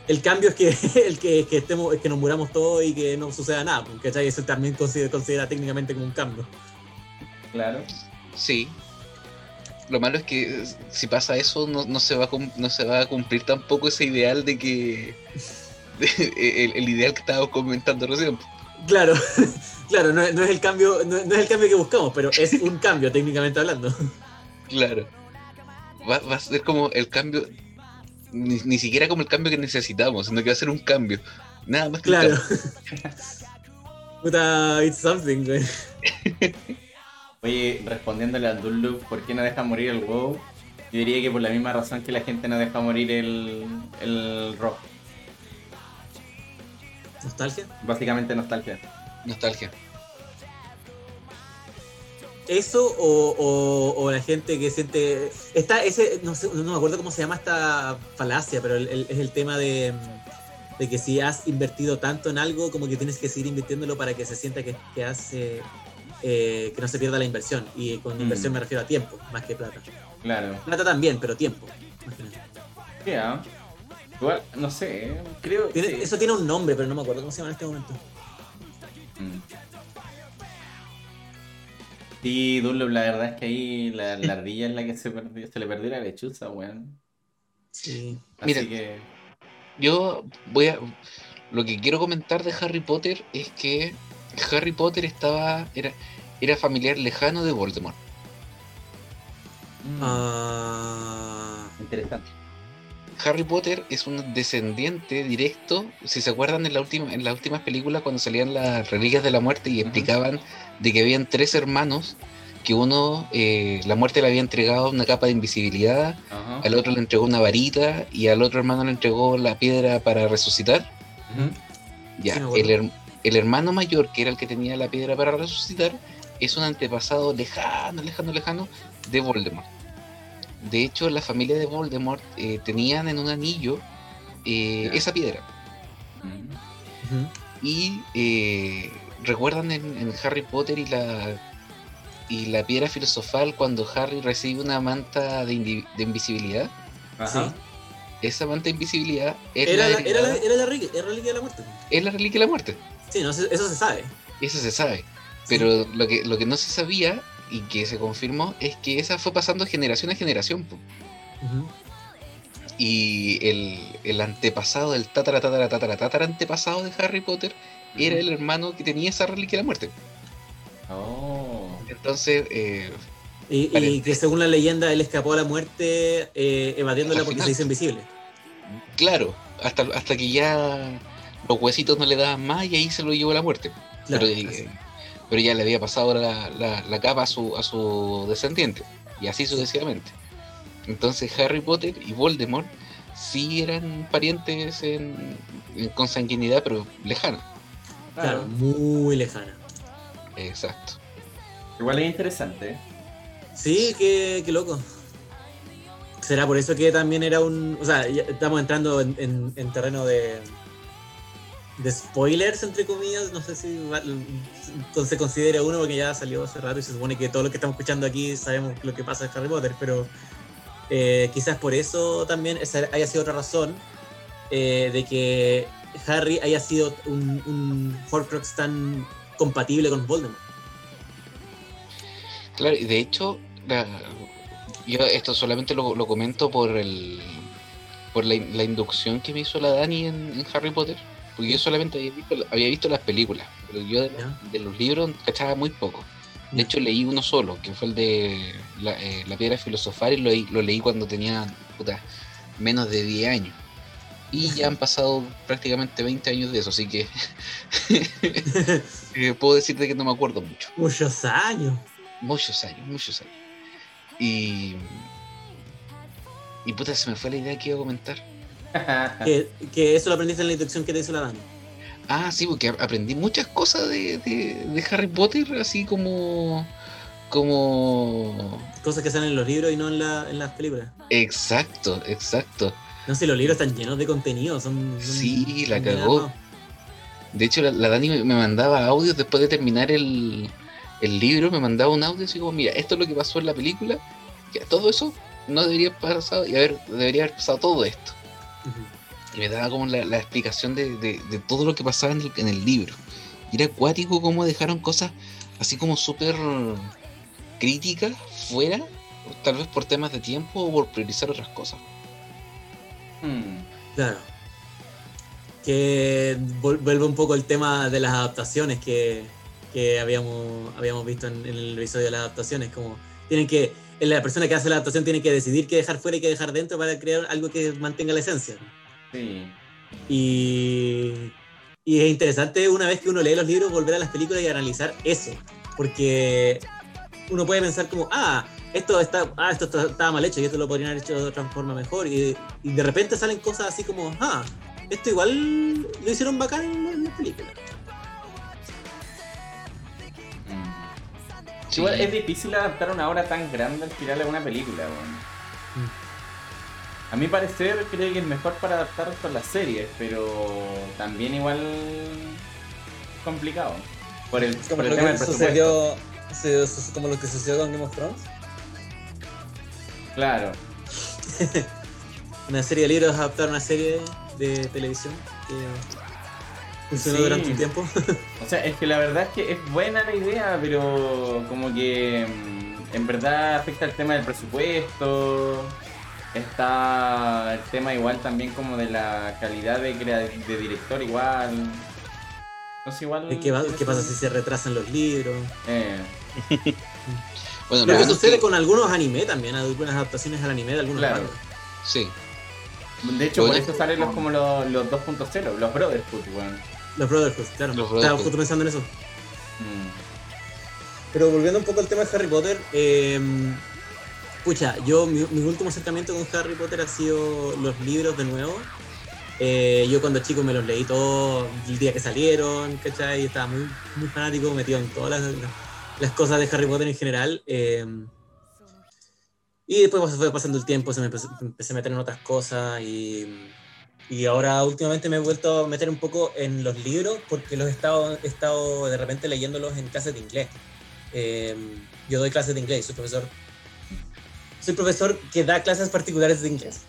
el cambio es que, el que, que estemos, es que nos muramos todos y que no suceda nada, porque eso también considera, considera técnicamente como un cambio. Claro. Sí. Lo malo es que si pasa eso, no, no se va a no se va a cumplir tampoco ese ideal de que. de- el, el ideal que estábamos comentando recién. Claro, claro, no, es- no es el cambio, no, no es el cambio que buscamos, pero es un cambio técnicamente hablando. Claro. Va, va a ser como el cambio. Ni, ni siquiera como el cambio que necesitamos, sino que va a ser un cambio. Nada más que un Claro. cambio. Puta, it's something, güey. Oye, respondiéndole al Dunloop, ¿por qué no deja morir el WoW? Yo diría que por la misma razón que la gente no deja morir el, el rock. ¿Nostalgia? Básicamente nostalgia. Nostalgia. Eso o, o- o la gente que siente. Está ese. No, sé, no me acuerdo cómo se llama esta falacia, pero el- el- es el tema de, de que si has invertido tanto en algo, como que tienes que seguir invirtiéndolo para que se sienta que, que has. eh, eh, que no se pierda la inversión. Y con Mm. inversión me refiero a tiempo, más que plata. Claro. Plata también, pero tiempo. más que nada. Sí, ah. Igual, no sé, eh, creo Tiene- sí. Eso tiene un nombre, pero no me acuerdo cómo se llama en este momento. Mm. Sí, Dunlop, la verdad es que ahí la, la ardilla es la que se, perdió, se le perdió la lechuza, weón. Sí. Así Mira. que. Yo voy a. Lo que quiero comentar de Harry Potter es que Harry Potter estaba. era, era familiar lejano de Voldemort. mm, Ah, Interesante. Harry Potter es un descendiente directo. Si se acuerdan en la última, en las últimas películas cuando salían las reliquias de la muerte y explicaban de que habían tres hermanos, que uno eh, la muerte le había entregado una capa de invisibilidad, al otro le entregó una varita y al otro hermano le entregó la piedra para resucitar. Ya, Sí, el, her- el hermano mayor, que era el que tenía la piedra para resucitar, es un antepasado lejano, lejano, lejano de Voldemort. De hecho, la familia de Voldemort eh, tenían en un anillo eh, esa piedra. Y eh, recuerdan en, en Harry Potter y la y la piedra filosofal cuando Harry recibe una manta de, indi- de invisibilidad. Ajá. Esa manta de invisibilidad es, Era, la, era la reliquia de la muerte. es la reliquia de la muerte. Sí, no, eso se sabe. Eso se sabe. Pero lo que, lo que no se sabía y que se confirmó es que esa fue pasando generación a generación. Y el, el antepasado, el tatara, tatara, tatara, tatara antepasado de Harry Potter era el hermano que tenía esa reliquia de la muerte. Oh. Entonces, eh, Y, que según la leyenda él escapó a la muerte eh, evadiéndola porque final. se hizo invisible. claro, hasta, hasta que ya los huesitos no le daban más y ahí se lo llevó la muerte. Claro, pero, eh, pero ya le había pasado la, la- la capa a su, a su descendiente. Y así sucesivamente. Entonces Harry Potter y Voldemort sí eran parientes en, en consanguinidad, pero lejana. Claro, muy lejana. Exacto. Igual es interesante. ¿eh? Sí, qué, qué loco. ¿Será por eso que también era un... O sea, ya estamos entrando en, en- en terreno de... De spoilers, entre comillas, no sé si se considera uno porque ya salió hace rato y se supone que todo lo que estamos escuchando aquí sabemos lo que pasa en Harry Potter, pero eh, quizás por eso también haya sido otra razón eh, de que Harry haya sido un, un Horcrux tan compatible con Voldemort. Claro, y de hecho, yo esto solamente lo, comento por el por la, inducción que me hizo la Dani en Harry Potter, porque yo solamente había visto, había visto las películas, pero yo de, Ya. de los libros cachaba muy poco. De hecho, leí uno solo, que fue el de La, eh, la Piedra Filosofal, y lo, leí- lo leí cuando tenía puta, menos de 10 años. Y ya han pasado prácticamente 20 años de eso, así que eh, puedo decirte que no me acuerdo mucho. Muchos años. Muchos años, muchos años. Y. Y puta, se me fue la idea que iba a comentar. Que, que eso lo aprendiste en la introducción que te hizo la Dani. Ah, sí, porque ap- aprendí muchas cosas de, de, de Harry Potter, así como. Como. Cosas que salen en los libros y no en, la, en las películas. Exacto, exacto. No sé, los libros están llenos de contenido. Son, son- Sí, la cagó. De hecho, la, la Dani me, mandaba audios después de terminar el, el libro, me mandaba un audio así como, mira, esto es lo que pasó en la película, que todo eso no debería haber pasado, y haber, debería haber pasado todo esto. Y me daba como la, la explicación de, de- de todo lo que pasaba en el, en el libro. Y era acuático como dejaron cosas así como súper críticas fuera, tal vez por temas de tiempo o por priorizar otras cosas. Hmm. Claro. Que vuelve un poco el tema de las adaptaciones que, que habíamos, habíamos visto en, en el episodio de las adaptaciones. Como tienen que, la persona que hace la adaptación tiene que decidir qué dejar fuera y qué dejar dentro para crear algo que mantenga la esencia. Sí. Y, y es interesante una vez que uno lee los libros volver a las películas y analizar eso. Porque uno puede pensar como, ah, esto está, ah, esto está- estaba mal hecho y esto lo podrían haber hecho de otra forma mejor. Y, y de repente salen cosas así como, ah, esto igual lo hicieron bacán en las películas. Sí. Igual es difícil adaptar una obra tan grande al final a una película, weón. A mi parecer creo que es mejor para adaptar con las series, pero también igual complicado. Por el, por el tema del presupuesto. como lo que sucedió con Game of Thrones. Claro. Una serie de libros adaptar a una serie de televisión que funcionó Sí. durante un tiempo. O sea, es que la verdad es que es buena la idea, pero como que mm, en verdad afecta el tema del presupuesto. Está el tema igual también como de la calidad de, crea- de director igual. Entonces igual... ¿Qué, va- tiene qué pasa si se retrasan los libros? Eh, Bueno, lo Pero eso bueno sucede que- con algunos anime también, algunas adaptaciones al anime de algunos Claro. Sí, de hecho, por bueno eso es- salen los, como los, los 2.0, los Brotherhood, weón. Los Brotherhood, claro. Los Estaba justo pensando en eso. Mm. Pero volviendo un poco al tema de Harry Potter, eh, pucha, yo mi, mi último acercamiento con Harry Potter ha sido los libros de nuevo. Eh, yo cuando chico me los leí todos el día que salieron, ¿cachai? Estaba muy, muy fanático, metido en todas las, las cosas de Harry Potter en general. eh, y después fue pasando el tiempo, se me empecé, empecé a meter en otras cosas y, y ahora últimamente me he vuelto a meter un poco en los libros porque los he estado, he estado de repente leyéndolos en clases de inglés. Eh, yo doy clases de inglés, soy profesor. Soy profesor que da clases particulares de inglés,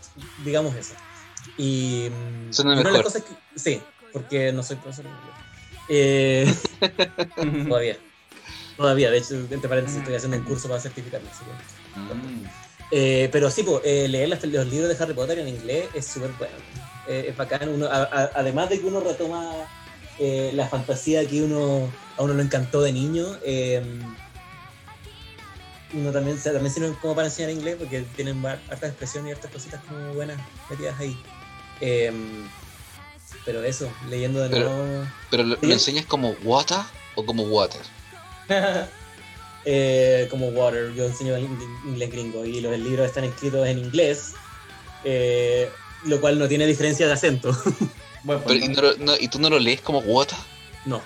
digamos eso. Y mm, Suena una de las mejor. cosas que, sí, porque no soy profesor de inglés. Eh, todavía. Todavía, de hecho, entre paréntesis, estoy haciendo un curso para certificarme. así que- Mm. Eh, pero sí, po, eh, leer los libros de Harry Potter en inglés es súper bueno. Eh, es bacán. Uno, a- a- además de que uno retoma eh, la fantasía que uno a uno lo encantó de niño, eh, uno también, también sirve como para enseñar inglés porque tienen hartas expresiones y hartas cositas como buenas metidas ahí. Pero eso, leyendo de Pero- nuevo. Pero lo, enseñas como water o como water. Eh, como Water, yo enseño en inglés gringo y los libros están escritos en inglés, eh, lo cual no tiene diferencia de acento. Bueno, Pero, ¿y, no lo- no- ¿Y tú no lo lees como water? No,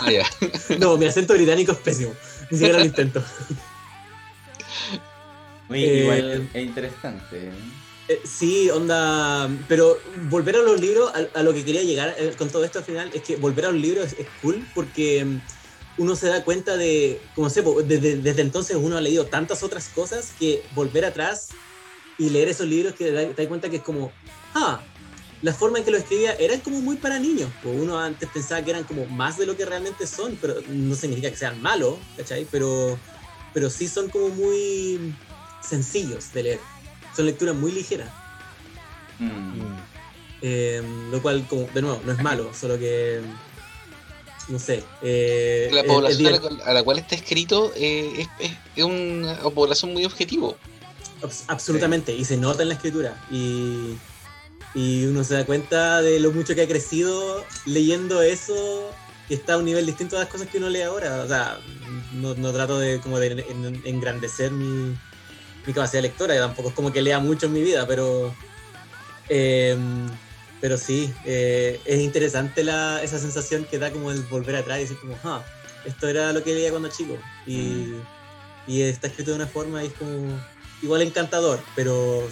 Ah, ya. no, mi acento británico es pésimo, ni siquiera lo intento. oye, eh, igual es interesante. ¿eh? Eh, sí, onda, pero volver a los libros, a, a lo que quería llegar eh, con todo esto al final, es que volver a los libros es, es cool porque mm, uno se da cuenta de, como sé, desde, desde entonces uno ha leído tantas otras cosas que volver atrás y leer esos libros que te, da- te das cuenta que es como, ah, la forma en que lo escribía eran como muy para niños. Pues uno antes pensaba que eran como más de lo que realmente son, pero no significa que sean malos, ¿cachai? Pero, pero sí son como muy sencillos de leer. Son lecturas muy ligeras. Mm. Eh, lo cual, como, de nuevo, no es malo, solo que. No sé. eh, La población a la, cual- a la cual está escrito eh, es, es- es una población muy objetivo. Abs- absolutamente, y se nota en la escritura. Y, y uno se da cuenta de lo mucho que ha crecido leyendo eso, que está a un nivel distinto a las cosas que uno lee ahora. O sea, no, no trato de, como de en- engrandecer mi, mi capacidad lectora, tampoco es como que lea mucho en mi vida, pero. em, pero sí, eh, es interesante la, esa sensación que da como el volver atrás y decir como, ah, esto era lo que leía cuando chico. Y, y está escrito de una forma y es como igual encantador, pero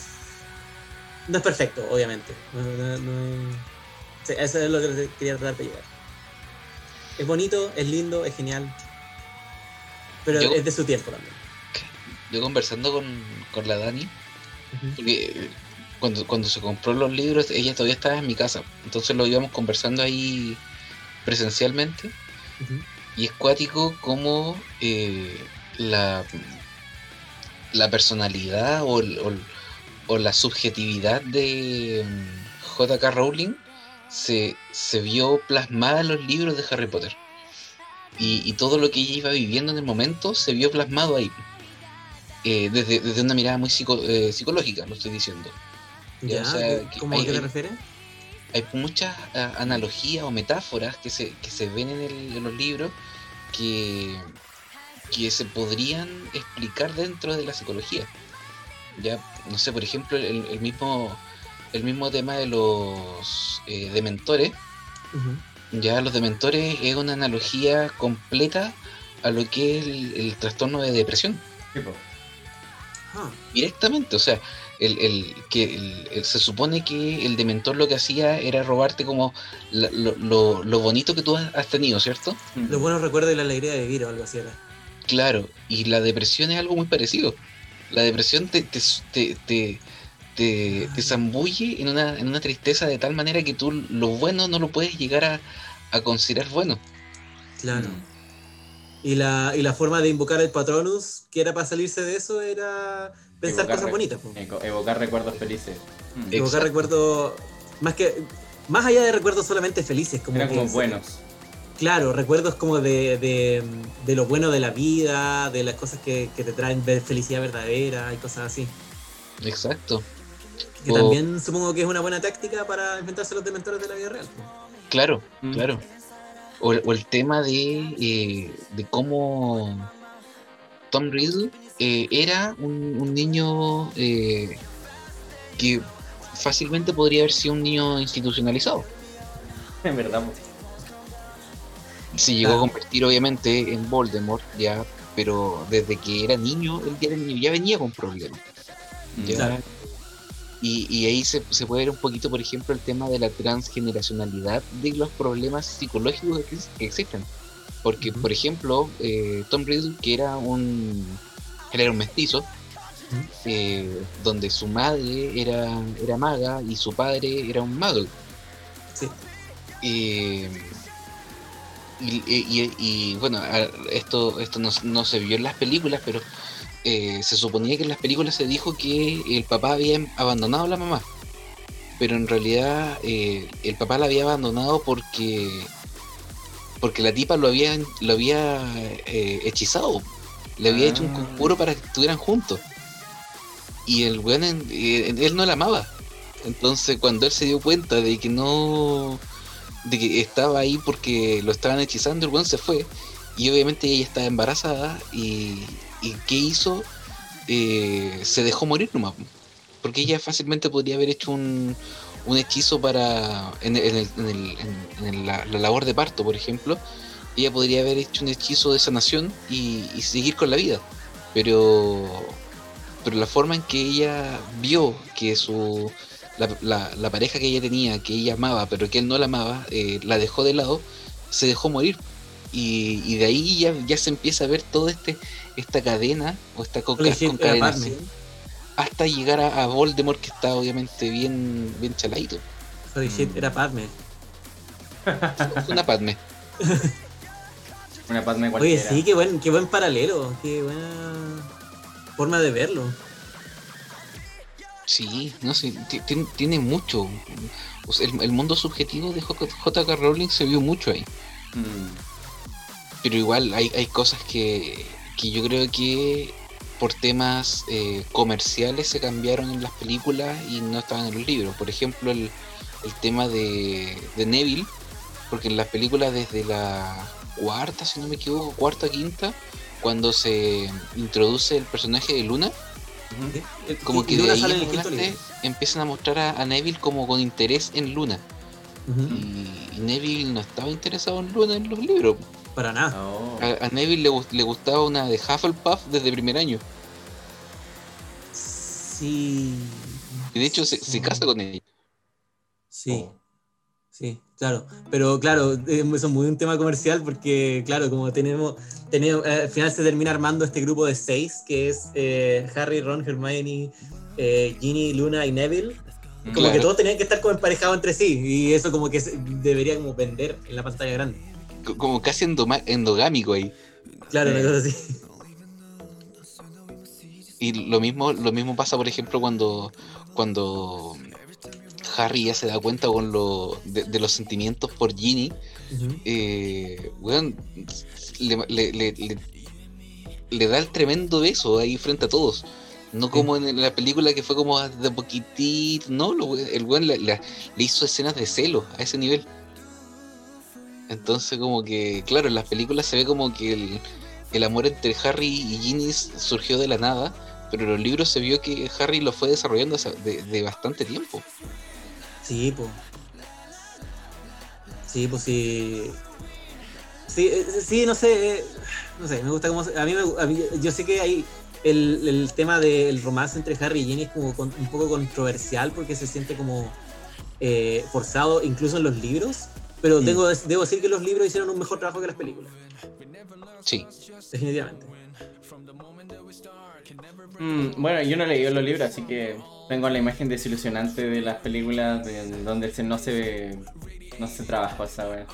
no es perfecto, obviamente. No, no- no- eso es lo que quería tratar de llegar. Es bonito, es lindo, es genial, pero Yo- es de su tiempo también. Yo conversando con, con la Dani, porque eh, cuando, cuando se compró los libros, ella todavía estaba en mi casa. Entonces lo íbamos conversando ahí presencialmente. Y es cuático como eh, la, la personalidad o, la subjetividad de mm, J.K. Rowling se, se vio plasmada en los libros de Harry Potter. Y, y todo lo que ella iba viviendo en el momento se vio plasmado ahí. Eh, desde, desde una mirada muy psico- eh, psicológica, lo estoy diciendo. Ya, ¿Ya? o sea, que ¿Cómo hay- a qué te refieres? hay muchas ah, analogías o metáforas que se, que se ven en, el- en los libros que, que se podrían explicar dentro de la psicología. Ya, no sé, por ejemplo, el, el mismo, el mismo tema de los eh, dementores. Ya, los dementores es una analogía completa a lo que es el, el trastorno de depresión Tipo, Ah, directamente, o sea, el, el- que el- el- se supone que el dementor lo que hacía era robarte como la- lo, lo- lo bonito que tú has tenido, ¿cierto? los buenos recuerdos y la alegría de vivir o algo así era. Claro, y la depresión es algo muy parecido. La depresión te, te, te, te, te- te zambulle en una, en una tristeza de tal manera que tú lo bueno no lo puedes llegar a, a considerar bueno. Claro. Y la, y la forma de invocar el Patronus, que era para salirse de eso, era pensar Evocar cosas bonitas. Evocar recuerdos felices. Exacto. Evocar recuerdos, más que más allá de recuerdos solamente felices, como Eran como buenos. Claro, recuerdos como de, de, de lo bueno de la vida, de las cosas que, que te traen felicidad verdadera y cosas así. Exacto. Que O- también supongo que es una buena táctica para inventarse los dementores de la vida real. Claro, Mm. claro. O, el- o el tema de, eh, de cómo Tom Riddle eh, era un, un niño eh, que fácilmente podría haber sido un niño institucionalizado. En verdad. Se llegó a convertir obviamente en Voldemort ya, pero desde que era niño, él ya era niño, ya venía con problemas. Ya. Y, y ahí se, se puede ver un poquito, por ejemplo, el tema de la transgeneracionalidad de los problemas psicológicos que, ex- que existen. Porque, por ejemplo, eh, Tom Riddle, que era un, era un mestizo, eh, donde su madre era, era maga y su padre era un mago. Sí. Eh, Y, y- bueno, esto, esto no, no se vio en las películas, pero eh, se suponía que en las películas se dijo que el papá había abandonado a la mamá. Pero en realidad eh, el papá la había abandonado porque porque la tipa lo había, lo había eh, hechizado. Le había hecho un Ah. conjuro para que estuvieran juntos. Y el weón, él no la amaba. Entonces cuando él se dio cuenta de que no... De que estaba ahí porque lo estaban hechizando, el weón se fue. Y obviamente ella estaba embarazada y... ¿Y qué hizo? Eh, se dejó morir nomás. Porque ella fácilmente podría haber hecho un, un hechizo para en, en el- en el- en la, la labor de parto, por ejemplo, ella podría haber hecho un hechizo de sanación y, y seguir con la vida. Pero pero la forma en que ella vio que su la, la- la pareja que ella tenía, que ella amaba, pero que él no la amaba, eh, la dejó de lado, se dejó morir. Y, y de ahí ya, ya se empieza a ver toda este, esta cadena o esta era concadenación hasta llegar a, a Voldemort que está obviamente bien, bien chaladito. Mm. era Padme. Una Padme. Una Padme Oye, cualquiera. sí, qué buen, qué buen paralelo, qué buena forma de verlo. Sí, no sé, ti- ti- tiene mucho. O sea, el, el mundo subjetivo de J.K. Rowling se vio mucho ahí. Mm. Pero igual hay, hay cosas que, que yo creo que por temas eh, comerciales se cambiaron en las películas y no estaban en los libros. Por ejemplo, el, el tema de, de Neville, porque en las películas desde la cuarta, si no me equivoco, cuarta, quinta, cuando se introduce el personaje de Luna, Como y- que de ahí en adelante empiezan a mostrar a, a Neville como con interés en Luna. Y, y Neville no estaba interesado en Luna en los libros. Para nada. Oh. A, a Neville le, le gustaba una de Hufflepuff desde primer año. Sí. Y de hecho se, se casa con ella. Sí, Oh. Claro. Pero claro, eh, eso es muy un tema comercial porque, claro, como tenemos, tenemos eh, al final se termina armando este grupo de seis, que es eh, Harry, Ron, Hermione, eh, Ginny, Luna y Neville. Como Claro. que todos tenían que estar como emparejados entre sí y eso como que debería como vender en la pantalla grande. Co- Como casi endogámico ahí. Claro, una cosa así. Y lo mismo, lo mismo pasa, por ejemplo, cuando, cuando Harry ya se da cuenta con lo, de, de los sentimientos por Ginny. Ujú. eh, le, le- le- da el tremendo beso ahí frente a todos. No como en la película que fue como de poquitito, no, lo- el weón le, hizo escenas de celo a ese nivel. Entonces como que, claro, en las películas se ve como que el, el amor entre Harry y Ginny surgió de la nada, pero en los libros se vio que Harry lo fue desarrollando de bastante tiempo. Sí, pues. Sí, pues sí. Sí, eh, sí, no sé. eh, No sé, me gusta cómo. A mí, me- a mí- yo sé que hay. El, el tema del romance entre Harry y Ginny es como con- un poco controversial porque se siente como eh, forzado, incluso en los libros. Pero Mm. tengo, debo decir que los libros hicieron un mejor trabajo que las películas. Sí. Definitivamente. Mm, bueno, yo no he leído los libros, así que tengo la imagen desilusionante de las películas en donde se, no se no se trabajó esa wea.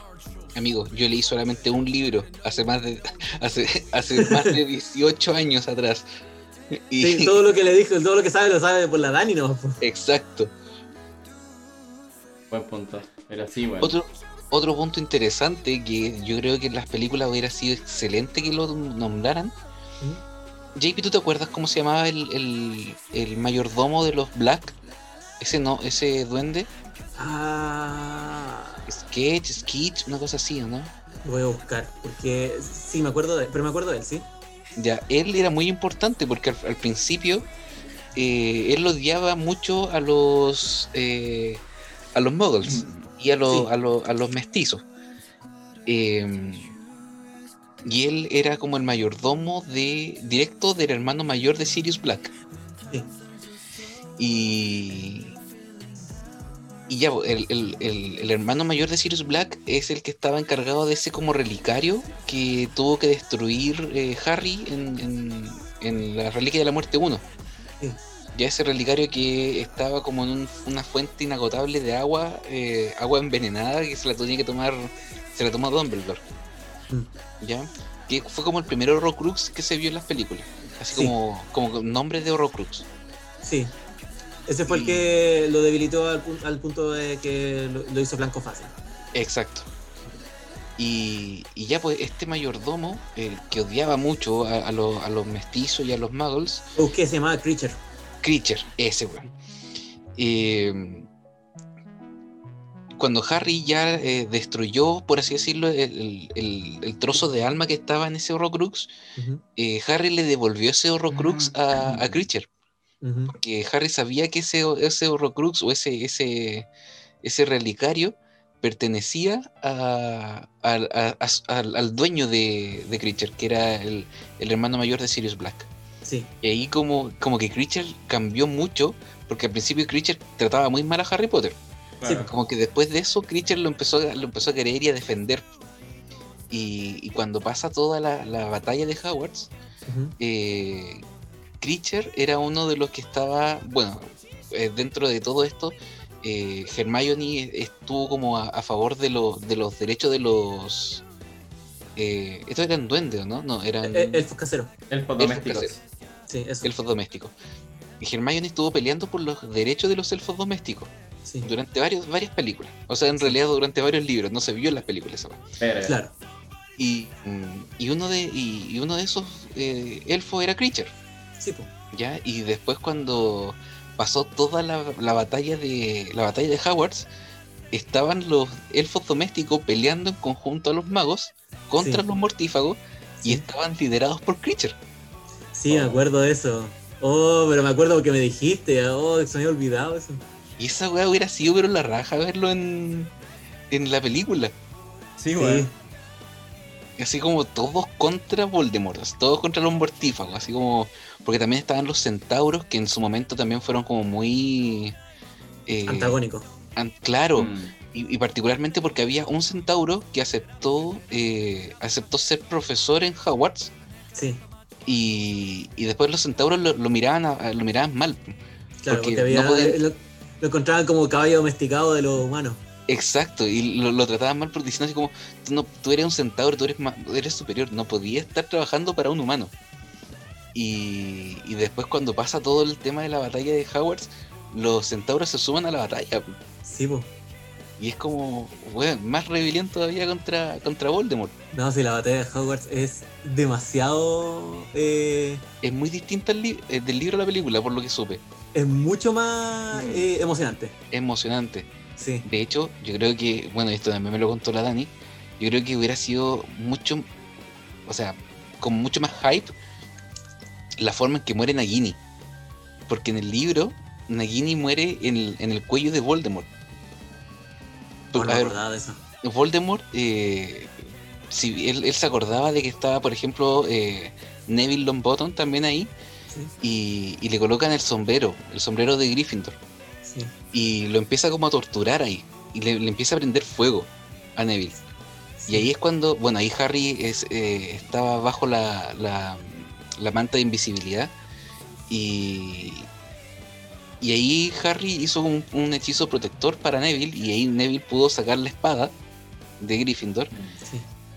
Amigo, yo leí solamente un libro hace más de hace, hace más de 18 años atrás. Y, Sí, todo lo que le dijo, todo lo que sabe lo sabe por la Dani, ¿no? Exacto. Buen punto. Pero sí, bueno. Otro, otro punto interesante que yo creo que en las películas hubiera sido excelente que lo nombraran. JP, ¿tú te acuerdas cómo se llamaba el, el, el mayordomo de los Black? Ese no, ese duende. Ah. Sketch, Sketch, una cosa así, ¿no? Lo voy a buscar, porque sí, me acuerdo de pero me acuerdo de él, ¿sí? Ya, él era muy importante porque al, al principio eh, él odiaba mucho a los eh, a los muggles y a, los Sí. a, los- a los mestizos. Eh, y él era como el mayordomo de directo del hermano mayor de Sirius Black. Sí. Y, y ya, el, el- el- el hermano mayor de Sirius Black es el que estaba encargado de ese como relicario que tuvo que destruir eh, Harry en, en- en la Reliquia de la Muerte 1. Sí. Ya ese relicario que estaba como en un- una fuente inagotable de agua, eh, agua envenenada que se la tenía que tomar, se la tomó Dumbledore. ¿Ya? Que fue como el primer Horrocrux que se vio en las películas. Así Sí. como, como nombre de Horrocrux. Sí. Ese fue el que lo debilitó al, al punto de que lo, lo hizo blanco fácil. Exacto. Y, y ya pues este mayordomo, el que odiaba mucho a, a los- a los mestizos y a los muggles, Oh, ¿Qué se llamaba Creature? Creature, ese weón. Eh, cuando Harry ya eh, destruyó, por así decirlo, el, el- trozo de alma que estaba en ese Horrocrux, eh, Harry le devolvió ese Horrocrux a, a Creature. ujú. Que Harry sabía que ese, ese Horrocrux o ese, ese, ese relicario pertenecía a- al- a- a- al, al dueño de, de Creature, que era el, el hermano mayor de Sirius Black. Sí, Y ahí como, como que Creature cambió mucho, porque al principio Creature trataba muy mal a Harry Potter. Claro. Como que después de eso Creature lo empezó, a- lo empezó a querer y a defender. Y, y cuando pasa toda la, la batalla de eh, Creature era uno de los que estaba, bueno, eh, dentro de todo esto, eh, Hermione estuvo como a, a favor de, lo- de los derechos de los... Eh, estos eran duendes, ¿o ¿no? No, eran Elfos caseros. Elfos domésticos. caseros. Sí, eso. elfos domésticos. Y Hermione estuvo peleando por los derechos de los elfos domésticos Sí, durante varios, varias películas. O sea, en realidad durante varios libros, no se vio en las películas. claro. Y, y uno de y, y uno de esos eh, elfos era Creature. Sí. ¿ya? Y después cuando pasó toda la, la batalla de la batalla de Hogwarts, estaban los elfos domésticos peleando en conjunto a los magos contra Sí. los mortífagos y Sí. estaban liderados por Creature. Sí, me acuerdo de eso. Oh, pero me acuerdo porque me dijiste. Oh, se me había olvidado eso. Y esa weá hubiera sido pero la raja verlo en, en la película. Sí, Sí, weón. Así como todos contra Voldemort, todos contra los mortífagos, así como... Porque también estaban los centauros que en su momento también fueron como muy... eh, antagónico. an- claro, Mm. y, y particularmente porque había un centauro que aceptó eh, aceptó ser profesor en Hogwarts Sí, y, y después los centauros lo, lo miraban a- lo miraban mal claro, Porque porque, había. no podían- lo, encontraban como caballo domesticado de los humanos. exacto y lo, lo trataban mal por diciendo así como tú, no, tú eres un centauro tú eres ma- eres superior no podías estar trabajando para un humano y, y después cuando pasa todo el tema de la batalla de Hogwarts los centauros se suman a la batalla Sí, po. y es como weón, más rebelión todavía contra contra Voldemort No, si la batalla de Hogwarts es demasiado. eh, es muy distinta li- eh, del libro a la película, por lo que supe. es mucho más Mm. eh, emocionante. Emocionante. Sí, De hecho, yo creo que, bueno, esto también me lo contó la Dani, yo creo que hubiera sido mucho, o sea, con mucho más hype la forma en que muere Nagini. Porque en el libro, Nagini muere en el, en el cuello de Voldemort. no Porque, ver, de eso. Voldemort, eh, si él, él se acordaba de que estaba, por ejemplo, eh, Neville Longbottom también ahí, Sí, y, y le colocan el sombrero, el sombrero de Gryffindor. sí. y lo empieza como a torturar ahí y le, le empieza a prender fuego a Neville y ahí es cuando bueno ahí Harry es, eh, estaba bajo la, la, la manta de invisibilidad y y ahí Harry hizo un, un hechizo protector para Neville y ahí Neville pudo sacar la espada de Gryffindor Sí.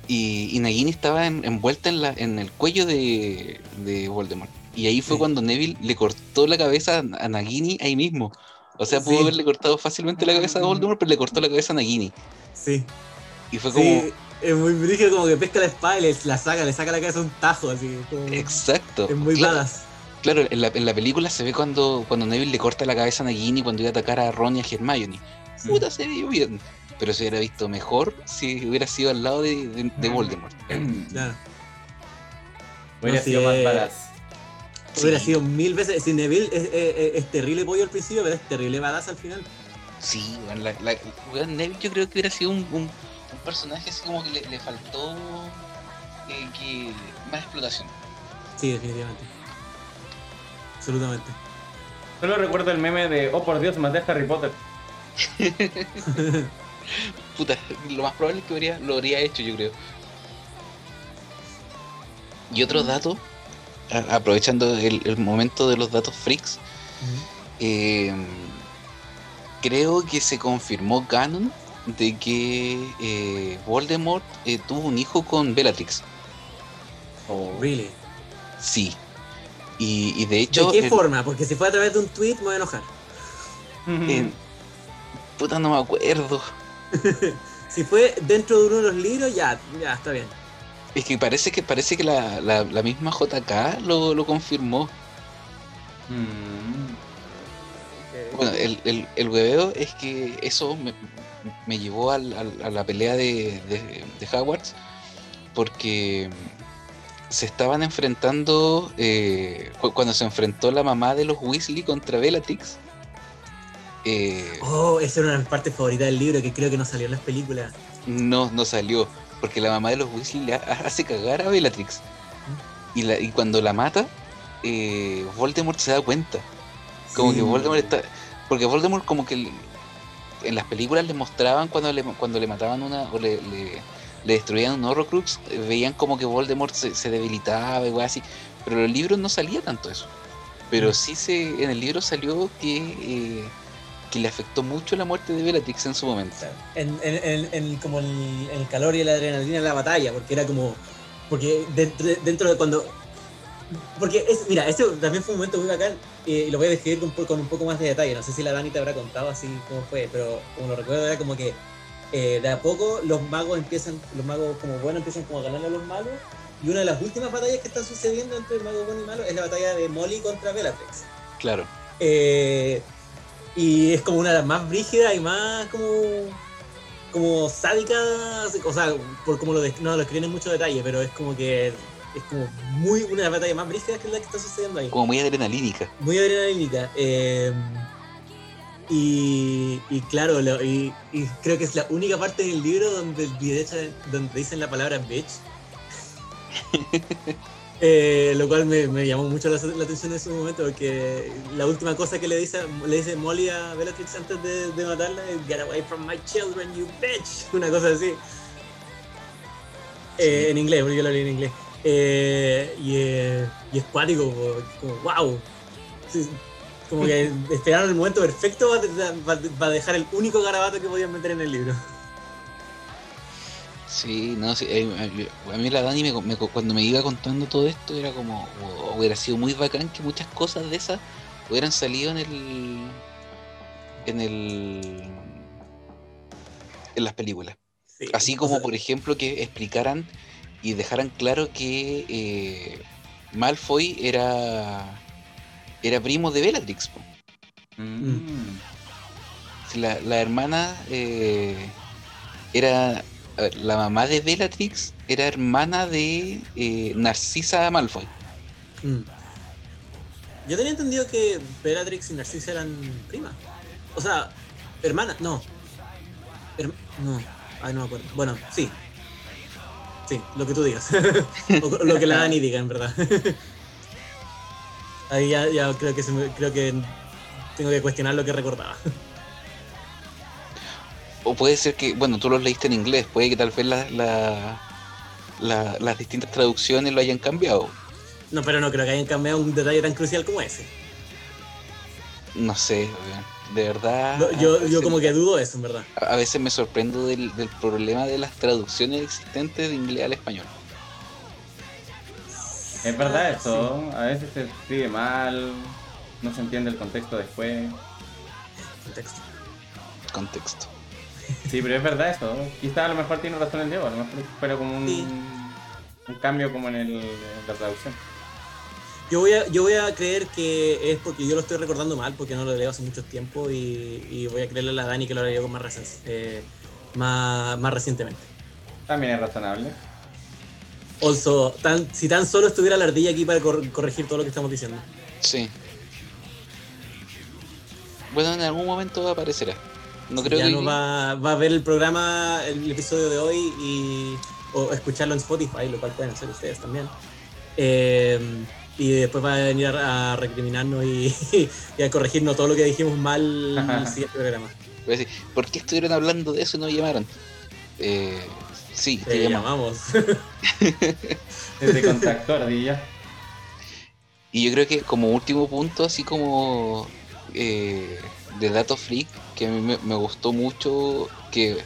Y, y Nagini estaba en- envuelta en, la, en el cuello de, de Voldemort. Y ahí fue Sí. cuando Neville le cortó la cabeza a Nagini ahí mismo. O sea, pudo Sí. haberle cortado fácilmente la cabeza a Voldemort, pero le cortó la cabeza a Nagini. Sí. Y fue como, Sí, es muy brígido como que pesca la espada y le, la saca, le saca la cabeza un tajo, así. Como, exacto. es muy claro, badass. claro, en la, en la película se ve cuando, cuando Neville le corta la cabeza a Nagini cuando iba a atacar a Ron y a Hermione. Puta, se vio bien. Pero se hubiera visto mejor si hubiera sido al lado de, de- de Voldemort. Claro. Hubiera No, sido más badass. Hubiera Sí. sido mil veces. Si Neville es, es- es terrible pollo al principio, pero es terrible badass al final. Sí, weón, la, Neville yo creo que hubiera sido un, un- un personaje así como que le, le faltó eh, que más explotación. Sí, definitivamente. Absolutamente. Solo recuerdo el meme de, oh por Dios, maté a Harry Potter. Puta, lo más probable es que habría- lo habría hecho, yo creo. Y otro dato, a- aprovechando el, el momento de los datos freaks, eh, creo que se confirmó canon de que eh, Voldemort eh, tuvo un hijo con Bellatrix. Oh. Really. Sí. Y, y de hecho. ¿De qué el- forma? Porque si fue a través de un tweet me voy a enojar. en- puta, no me acuerdo. Si fue dentro de uno de los libros, ya, ya, está bien. Es que parece que parece que la, la- la misma JK lo, lo confirmó. Mm. Bueno, el, el, el hueveo es que eso me, me llevó al- al- a la pelea de, de, de Hogwarts porque se estaban enfrentando eh, cu- cuando se enfrentó la mamá de los Weasley contra Bellatrix. Eh, Oh, esa era una partes favoritas del libro que creo que no salió en las películas. no, no salió porque la mamá de los Weasley le ha- hace cagar a Bellatrix y, la, y cuando la mata, eh, Voldemort se da cuenta. Como Sí. que Voldemort está. Porque Voldemort, como que en las películas le mostraban cuando le, cuando le mataban una. o le, le, le destruían un Horrocrux, eh, veían como que Voldemort se, se debilitaba y así. Pero en los libros no salía tanto eso. Pero Mm. sí se. En el libro salió que. eh, que le afectó mucho la muerte de Bellatrix en su momento. En, en- en- en como el, el calor y la adrenalina de la batalla, porque era como. Porque dentro, dentro de cuando. Porque, es, mira, este también fue un momento muy bacán eh, y lo voy a describir con, con un poco más de detalle. No sé si la Dani te habrá contado así como fue, pero como lo recuerdo era como que eh, de a poco los magos empiezan, los magos como buenos empiezan como a ganar a los malos. Y una de las últimas batallas que están sucediendo entre el mago bueno y malo es la batalla de Molly contra Bellatrix. Claro. Eh, y es como una de las más brígidas y más como como sádicas, o sea, por como lo no lo escriben en mucho detalle, pero es como que es como muy una de las batallas más brígidas que es la que está sucediendo ahí. Como muy adrenalínica. Muy adrenalínica. eh, y, y claro, lo- y, y creo que es la única parte del libro donde, donde dicen la palabra bitch. Eh, lo cual me, me llamó mucho la, la atención en ese momento porque la última cosa que le dice, le dice Molly a Bellatrix antes de, de matarla es Get away from my children, you bitch. Una cosa así. Eh. En inglés, porque yo lo leí en inglés. Eh, y, eh, y es cuático, como wow. Sí, como que esperaron el momento perfecto para dejar el único garabato que podían meter en el libro. Sí, no, sí, eh, a mí la Dani me, me- cuando me iba contando todo esto era como, oh, hubiera sido muy bacán que muchas cosas de esas hubieran salido en el, en el, en las películas. Sí, Así como, por ejemplo, que explicaran y dejaran claro que eh, Malfoy era, era primo de Bellatrix. Mm. La, la hermana eh, era. A ver, la mamá de Bellatrix era hermana de eh, Narcisa Malfoy. Mm. Yo tenía entendido que Bellatrix y Narcisa eran primas. O sea, hermanas, no. No, ay, no me acuerdo. Bueno, sí. Sí, lo que tú digas. lo que la Dani diga, en verdad. Ahí ya, ya creo que se me- creo que tengo que cuestionar lo que recordaba. O puede ser que, bueno, tú los leíste en inglés, puede que tal vez la- la- la- las distintas traducciones lo hayan cambiado. No, pero no creo que hayan cambiado un detalle tan crucial como ese. No sé, de verdad. No, yo, veces- yo como que dudo eso, en verdad. A veces me sorprendo del, del problema de las traducciones existentes de inglés al español. Es verdad Ah, esto, a veces se escribe mal, no se entiende el contexto después. Contexto. Contexto. Sí, pero es verdad eso. Quizá a lo mejor tiene razón el Diego, a lo mejor fuera como un, Sí. un cambio como en, el, en la traducción. Yo voy, a, yo voy a creer que es porque yo lo estoy recordando mal, porque no lo leo hace mucho tiempo y, y voy a creerle a la Dani que lo leo con más, recen- eh, más, más recientemente. También es razonable. Also, tan, si tan solo estuviera la ardilla aquí para cor- corregir todo lo que estamos diciendo. Sí. Bueno, en algún momento aparecerá. No creo ya que. no va, va a ver el programa, el episodio de hoy y o escucharlo en Spotify, lo cual pueden hacer ustedes también. Eh, y después va a venir a, recriminarnos y, y a corregirnos todo lo que dijimos mal en el siguiente programa. Voy a decir, ¿por qué estuvieron hablando de eso y no me llamaron? Eh, sí, te Te llamamos. llamamos. Desde contacto, ardilla. Y yo creo que como último punto, así como eh, de dato freak, que a mí me, me gustó mucho, que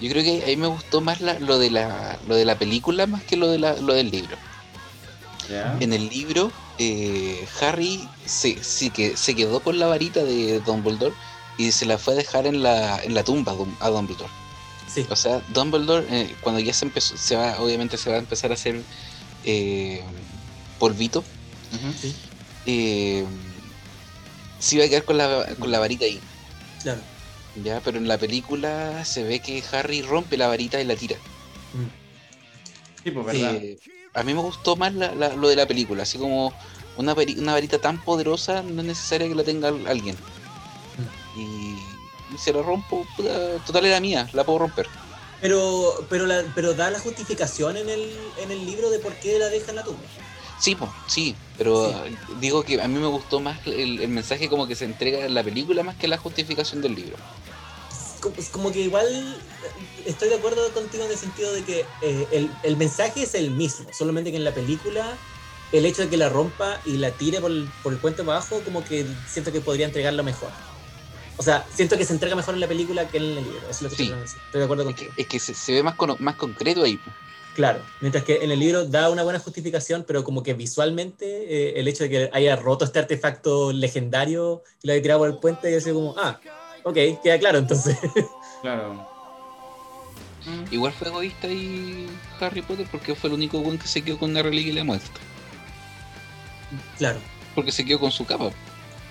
Yo creo que ahí me gustó más la- lo, de la, lo de la película más que lo, de la, lo del libro. En el libro, eh, Harry se, sí que se quedó con la varita de Dumbledore y se la fue a dejar en la, en la tumba a Dum- a Dumbledore. Sí. O sea, Dumbledore, eh, cuando ya se empezó, se va, obviamente se va a empezar a hacer eh, polvito. Sí, eh, se iba a quedar con la, con la varita ahí. Claro. Ya, pero en la película se ve que Harry rompe la varita y la tira. Mm. Sí, pues verdad. Eh, a mí me gustó más la- la- lo de la película, así como una, una varita tan poderosa no es necesaria que la tenga al- alguien. Mm. Y, y se la rompo, puta, total era mía, la puedo romper. Pero, pero, la, pero da la justificación en el, en el libro de por qué la deja en la tumba. Sí, po, sí, pero Sí. digo que a mí me gustó más el, el mensaje como que se entrega en la película más que la justificación del libro. como, es como que igual eh, estoy de acuerdo contigo en el sentido de que eh, el, el mensaje es el mismo, solamente que en la película el hecho de que la rompa y la tire por el, por el puente para abajo, como que siento que podría entregarlo mejor. O sea, siento que se entrega mejor en la película que en el libro. Eso es lo que Sí. estoy de acuerdo Es que, contigo. es que se, se ve más, cono- más concreto ahí. Claro. Mientras que en el libro da una buena justificación, pero como que visualmente eh, el hecho de que haya roto este artefacto legendario y lo haya tirado por el puente, yo así como, ah, ok, queda claro entonces. Claro. Igual fue egoísta ahí Harry Potter porque fue el único buen que se quedó con una reliquia y la muerte. claro. Porque se quedó con su capa.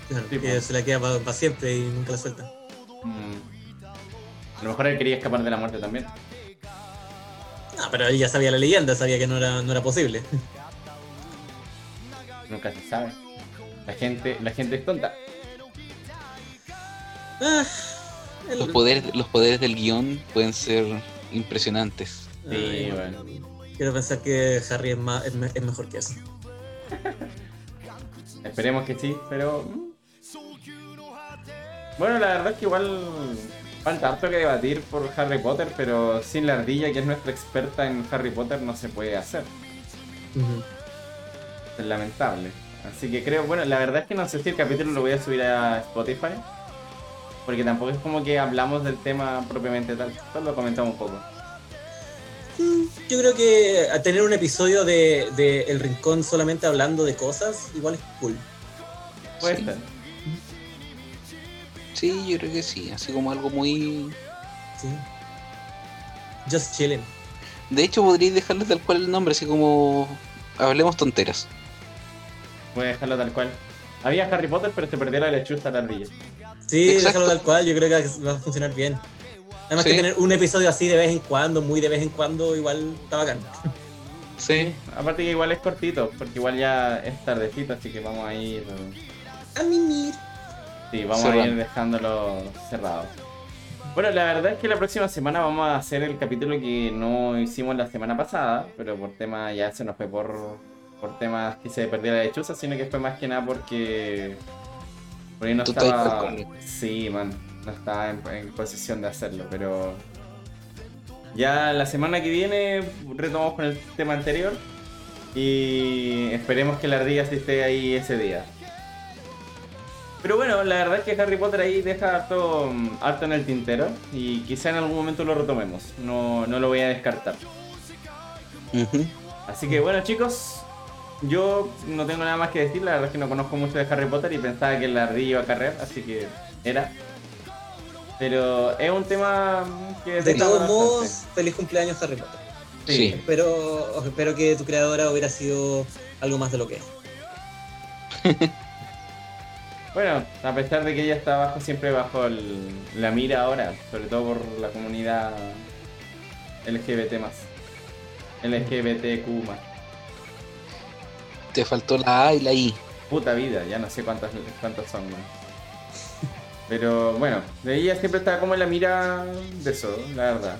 Claro, Sí, pues. se la queda para siempre y nunca la suelta. Mm. A lo mejor él quería escapar de la muerte también. No, pero él ya sabía la leyenda, sabía que no era, no era posible. Nunca se sabe. La gente, la gente es tonta. Ah, el- Los poderes, los poderes del guion pueden ser impresionantes. Sí, Ay, bueno. Quiero pensar que Harry es, más, es, me- es mejor que eso. Esperemos que sí, pero. mm. Bueno, la verdad es que igual falta harto que debatir por Harry Potter, pero sin la ardilla, que es nuestra experta en Harry Potter, no se puede hacer. Es lamentable. Así que creo, bueno, la verdad es que no sé si el capítulo lo voy a subir a Spotify. Porque tampoco es como que hablamos del tema propiamente tal. Solo lo comentamos un poco. Yo creo que a tener un episodio de, de El Rincón solamente hablando de cosas, igual es cool. Puede Sí. ser. Sí, yo creo que sí. Así como algo muy. Sí. Just chilling. De hecho, podríais dejarle tal cual el nombre, así como. Hablemos tonteras. Voy a dejarlo tal cual. Había Harry Potter, pero se perdió la lechuza a la ardilla. Sí, Exacto. déjalo tal cual, yo creo que va a funcionar bien. Además Sí. que tener un episodio así de vez en cuando, muy de vez en cuando, igual está bacán. Sí. Aparte que igual es cortito, porque igual ya es tardecito, así que vamos a ir. A mimir. Sí, vamos a ir dejándolo cerrado. Bueno, la verdad es que la próxima semana vamos a hacer el capítulo que no hicimos la semana pasada, pero por tema ya se nos fue por, por temas que se perdió la lechuza, sino que fue más que nada porque por ahí no Tú estaba. Sí, man, no estaba en, en posición de hacerlo, pero ya la semana que viene retomamos con el tema anterior y esperemos que la ardilla esté ahí ese día. Pero bueno, la verdad es que Harry Potter ahí deja harto, harto en el tintero y quizá en algún momento lo retomemos. No, no lo voy a descartar. Así que bueno chicos, yo no tengo nada más que decir, la verdad es que no conozco mucho de Harry Potter y pensaba que la ardilla iba a carrer, así que era. Pero es un tema que De todos modos, feliz cumpleaños Harry Potter. Sí. Sí. Espero, espero que tu creadora hubiera sido algo más de lo que es. Bueno, a pesar de que ella está bajo, siempre bajo el- la mira ahora, sobre todo por la comunidad LGBT más. LGBTQ más. Te faltó la A y la I. Puta vida, ya no sé cuántas, cuántos son, man. Pero bueno, de ella siempre está como en la mira de eso, la verdad.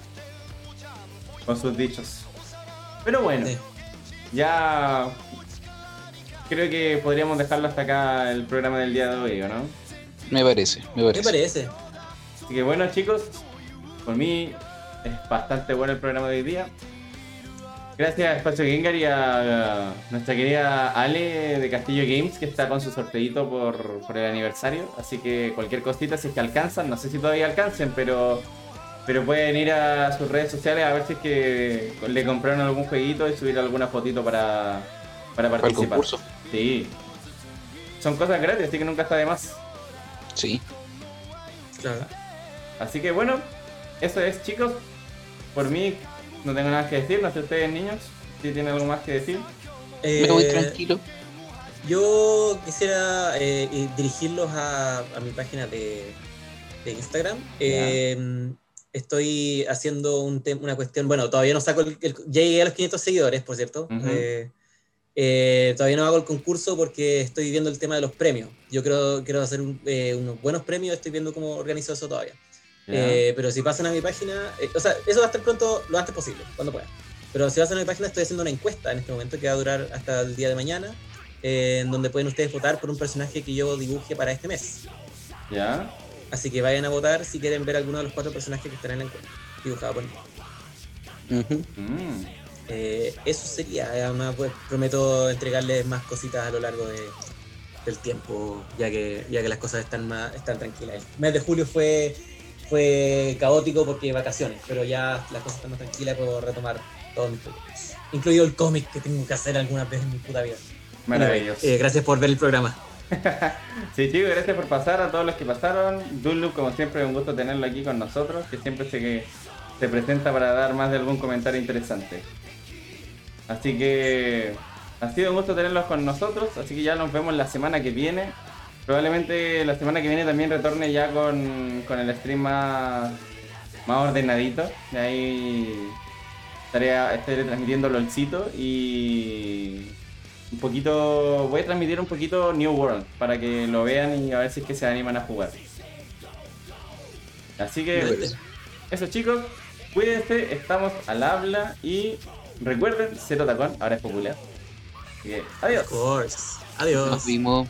Con sus dichos. Pero bueno, Sí. ya creo que podríamos dejarlo hasta acá el programa del día de hoy, ¿o no? Me parece, me ¿Qué parece. parece? Así que bueno chicos, por mí es bastante bueno el programa de hoy día. Gracias a Espacio Gengar y a, a nuestra querida Ale de Castillo Games que está con su sorteito por, por el aniversario. Así que cualquier cosita, si es que alcanzan, no sé si todavía alcancen, pero Pero pueden ir a sus redes sociales a ver si es que le compraron algún jueguito y subir alguna fotito para, para Para el participar. concurso. Sí. Son cosas gratis, así que nunca está de más. Sí. Claro. Así que bueno, eso es chicos. Por mí no tengo nada que decir, no sé ustedes niños, si tienen algo más que decir. Me voy Eh, tranquilo. Yo quisiera eh, eh, dirigirlos a, a mi página de, de Instagram. Eh, estoy haciendo un una cuestión, bueno, todavía no saco, el, el- ya llegué a los 500 seguidores, por cierto. Eh, eh, todavía no hago el concurso porque estoy viendo el tema de los premios. Yo creo quiero hacer un- eh, unos buenos premios, estoy viendo cómo organizo eso todavía. Eh, pero si pasan a mi página, eh, o sea, eso va a estar pronto, lo antes posible, cuando pueda. Pero si pasan a mi página, estoy haciendo una encuesta en este momento que va a durar hasta el día de mañana, eh, en donde pueden ustedes votar por un personaje que yo dibuje para este mes. ¿Ya? Así que vayan a votar si quieren ver alguno de los cuatro personajes que están en la encuesta, dibujado por mí. Mm. Eh, eso sería, además pues, prometo entregarles más cositas a lo largo de- del tiempo, ya que, ya que las cosas están, más, están tranquilas. El mes de julio fue, fue caótico porque vacaciones, pero ya las cosas están más tranquilas y puedo retomar todos mis proyectos. Incluido el cómic que tengo que hacer algunas veces en mi puta vida. Maravilloso. Eh, gracias por ver el programa. Sí, chicos, gracias por pasar a todos los que pasaron. Dunloop, como siempre, un gusto tenerlo aquí con nosotros, que siempre se, que se presenta para dar más de algún comentario interesante. Así que ha sido un gusto tenerlos con nosotros, así que ya nos vemos la semana que viene. Probablemente la semana que viene también retorne ya con, con el stream más, más ordenadito. De ahí estaré, estaré transmitiendo LOLcito y un poquito. Voy a transmitir un poquito New World para que lo vean y a ver si es que se animan a jugar. Así que eso chicos, cuídense, estamos al habla y recuerden, Cero Tacón ahora es popular. Así que, adiós. Of course. Adiós. Nos vimos.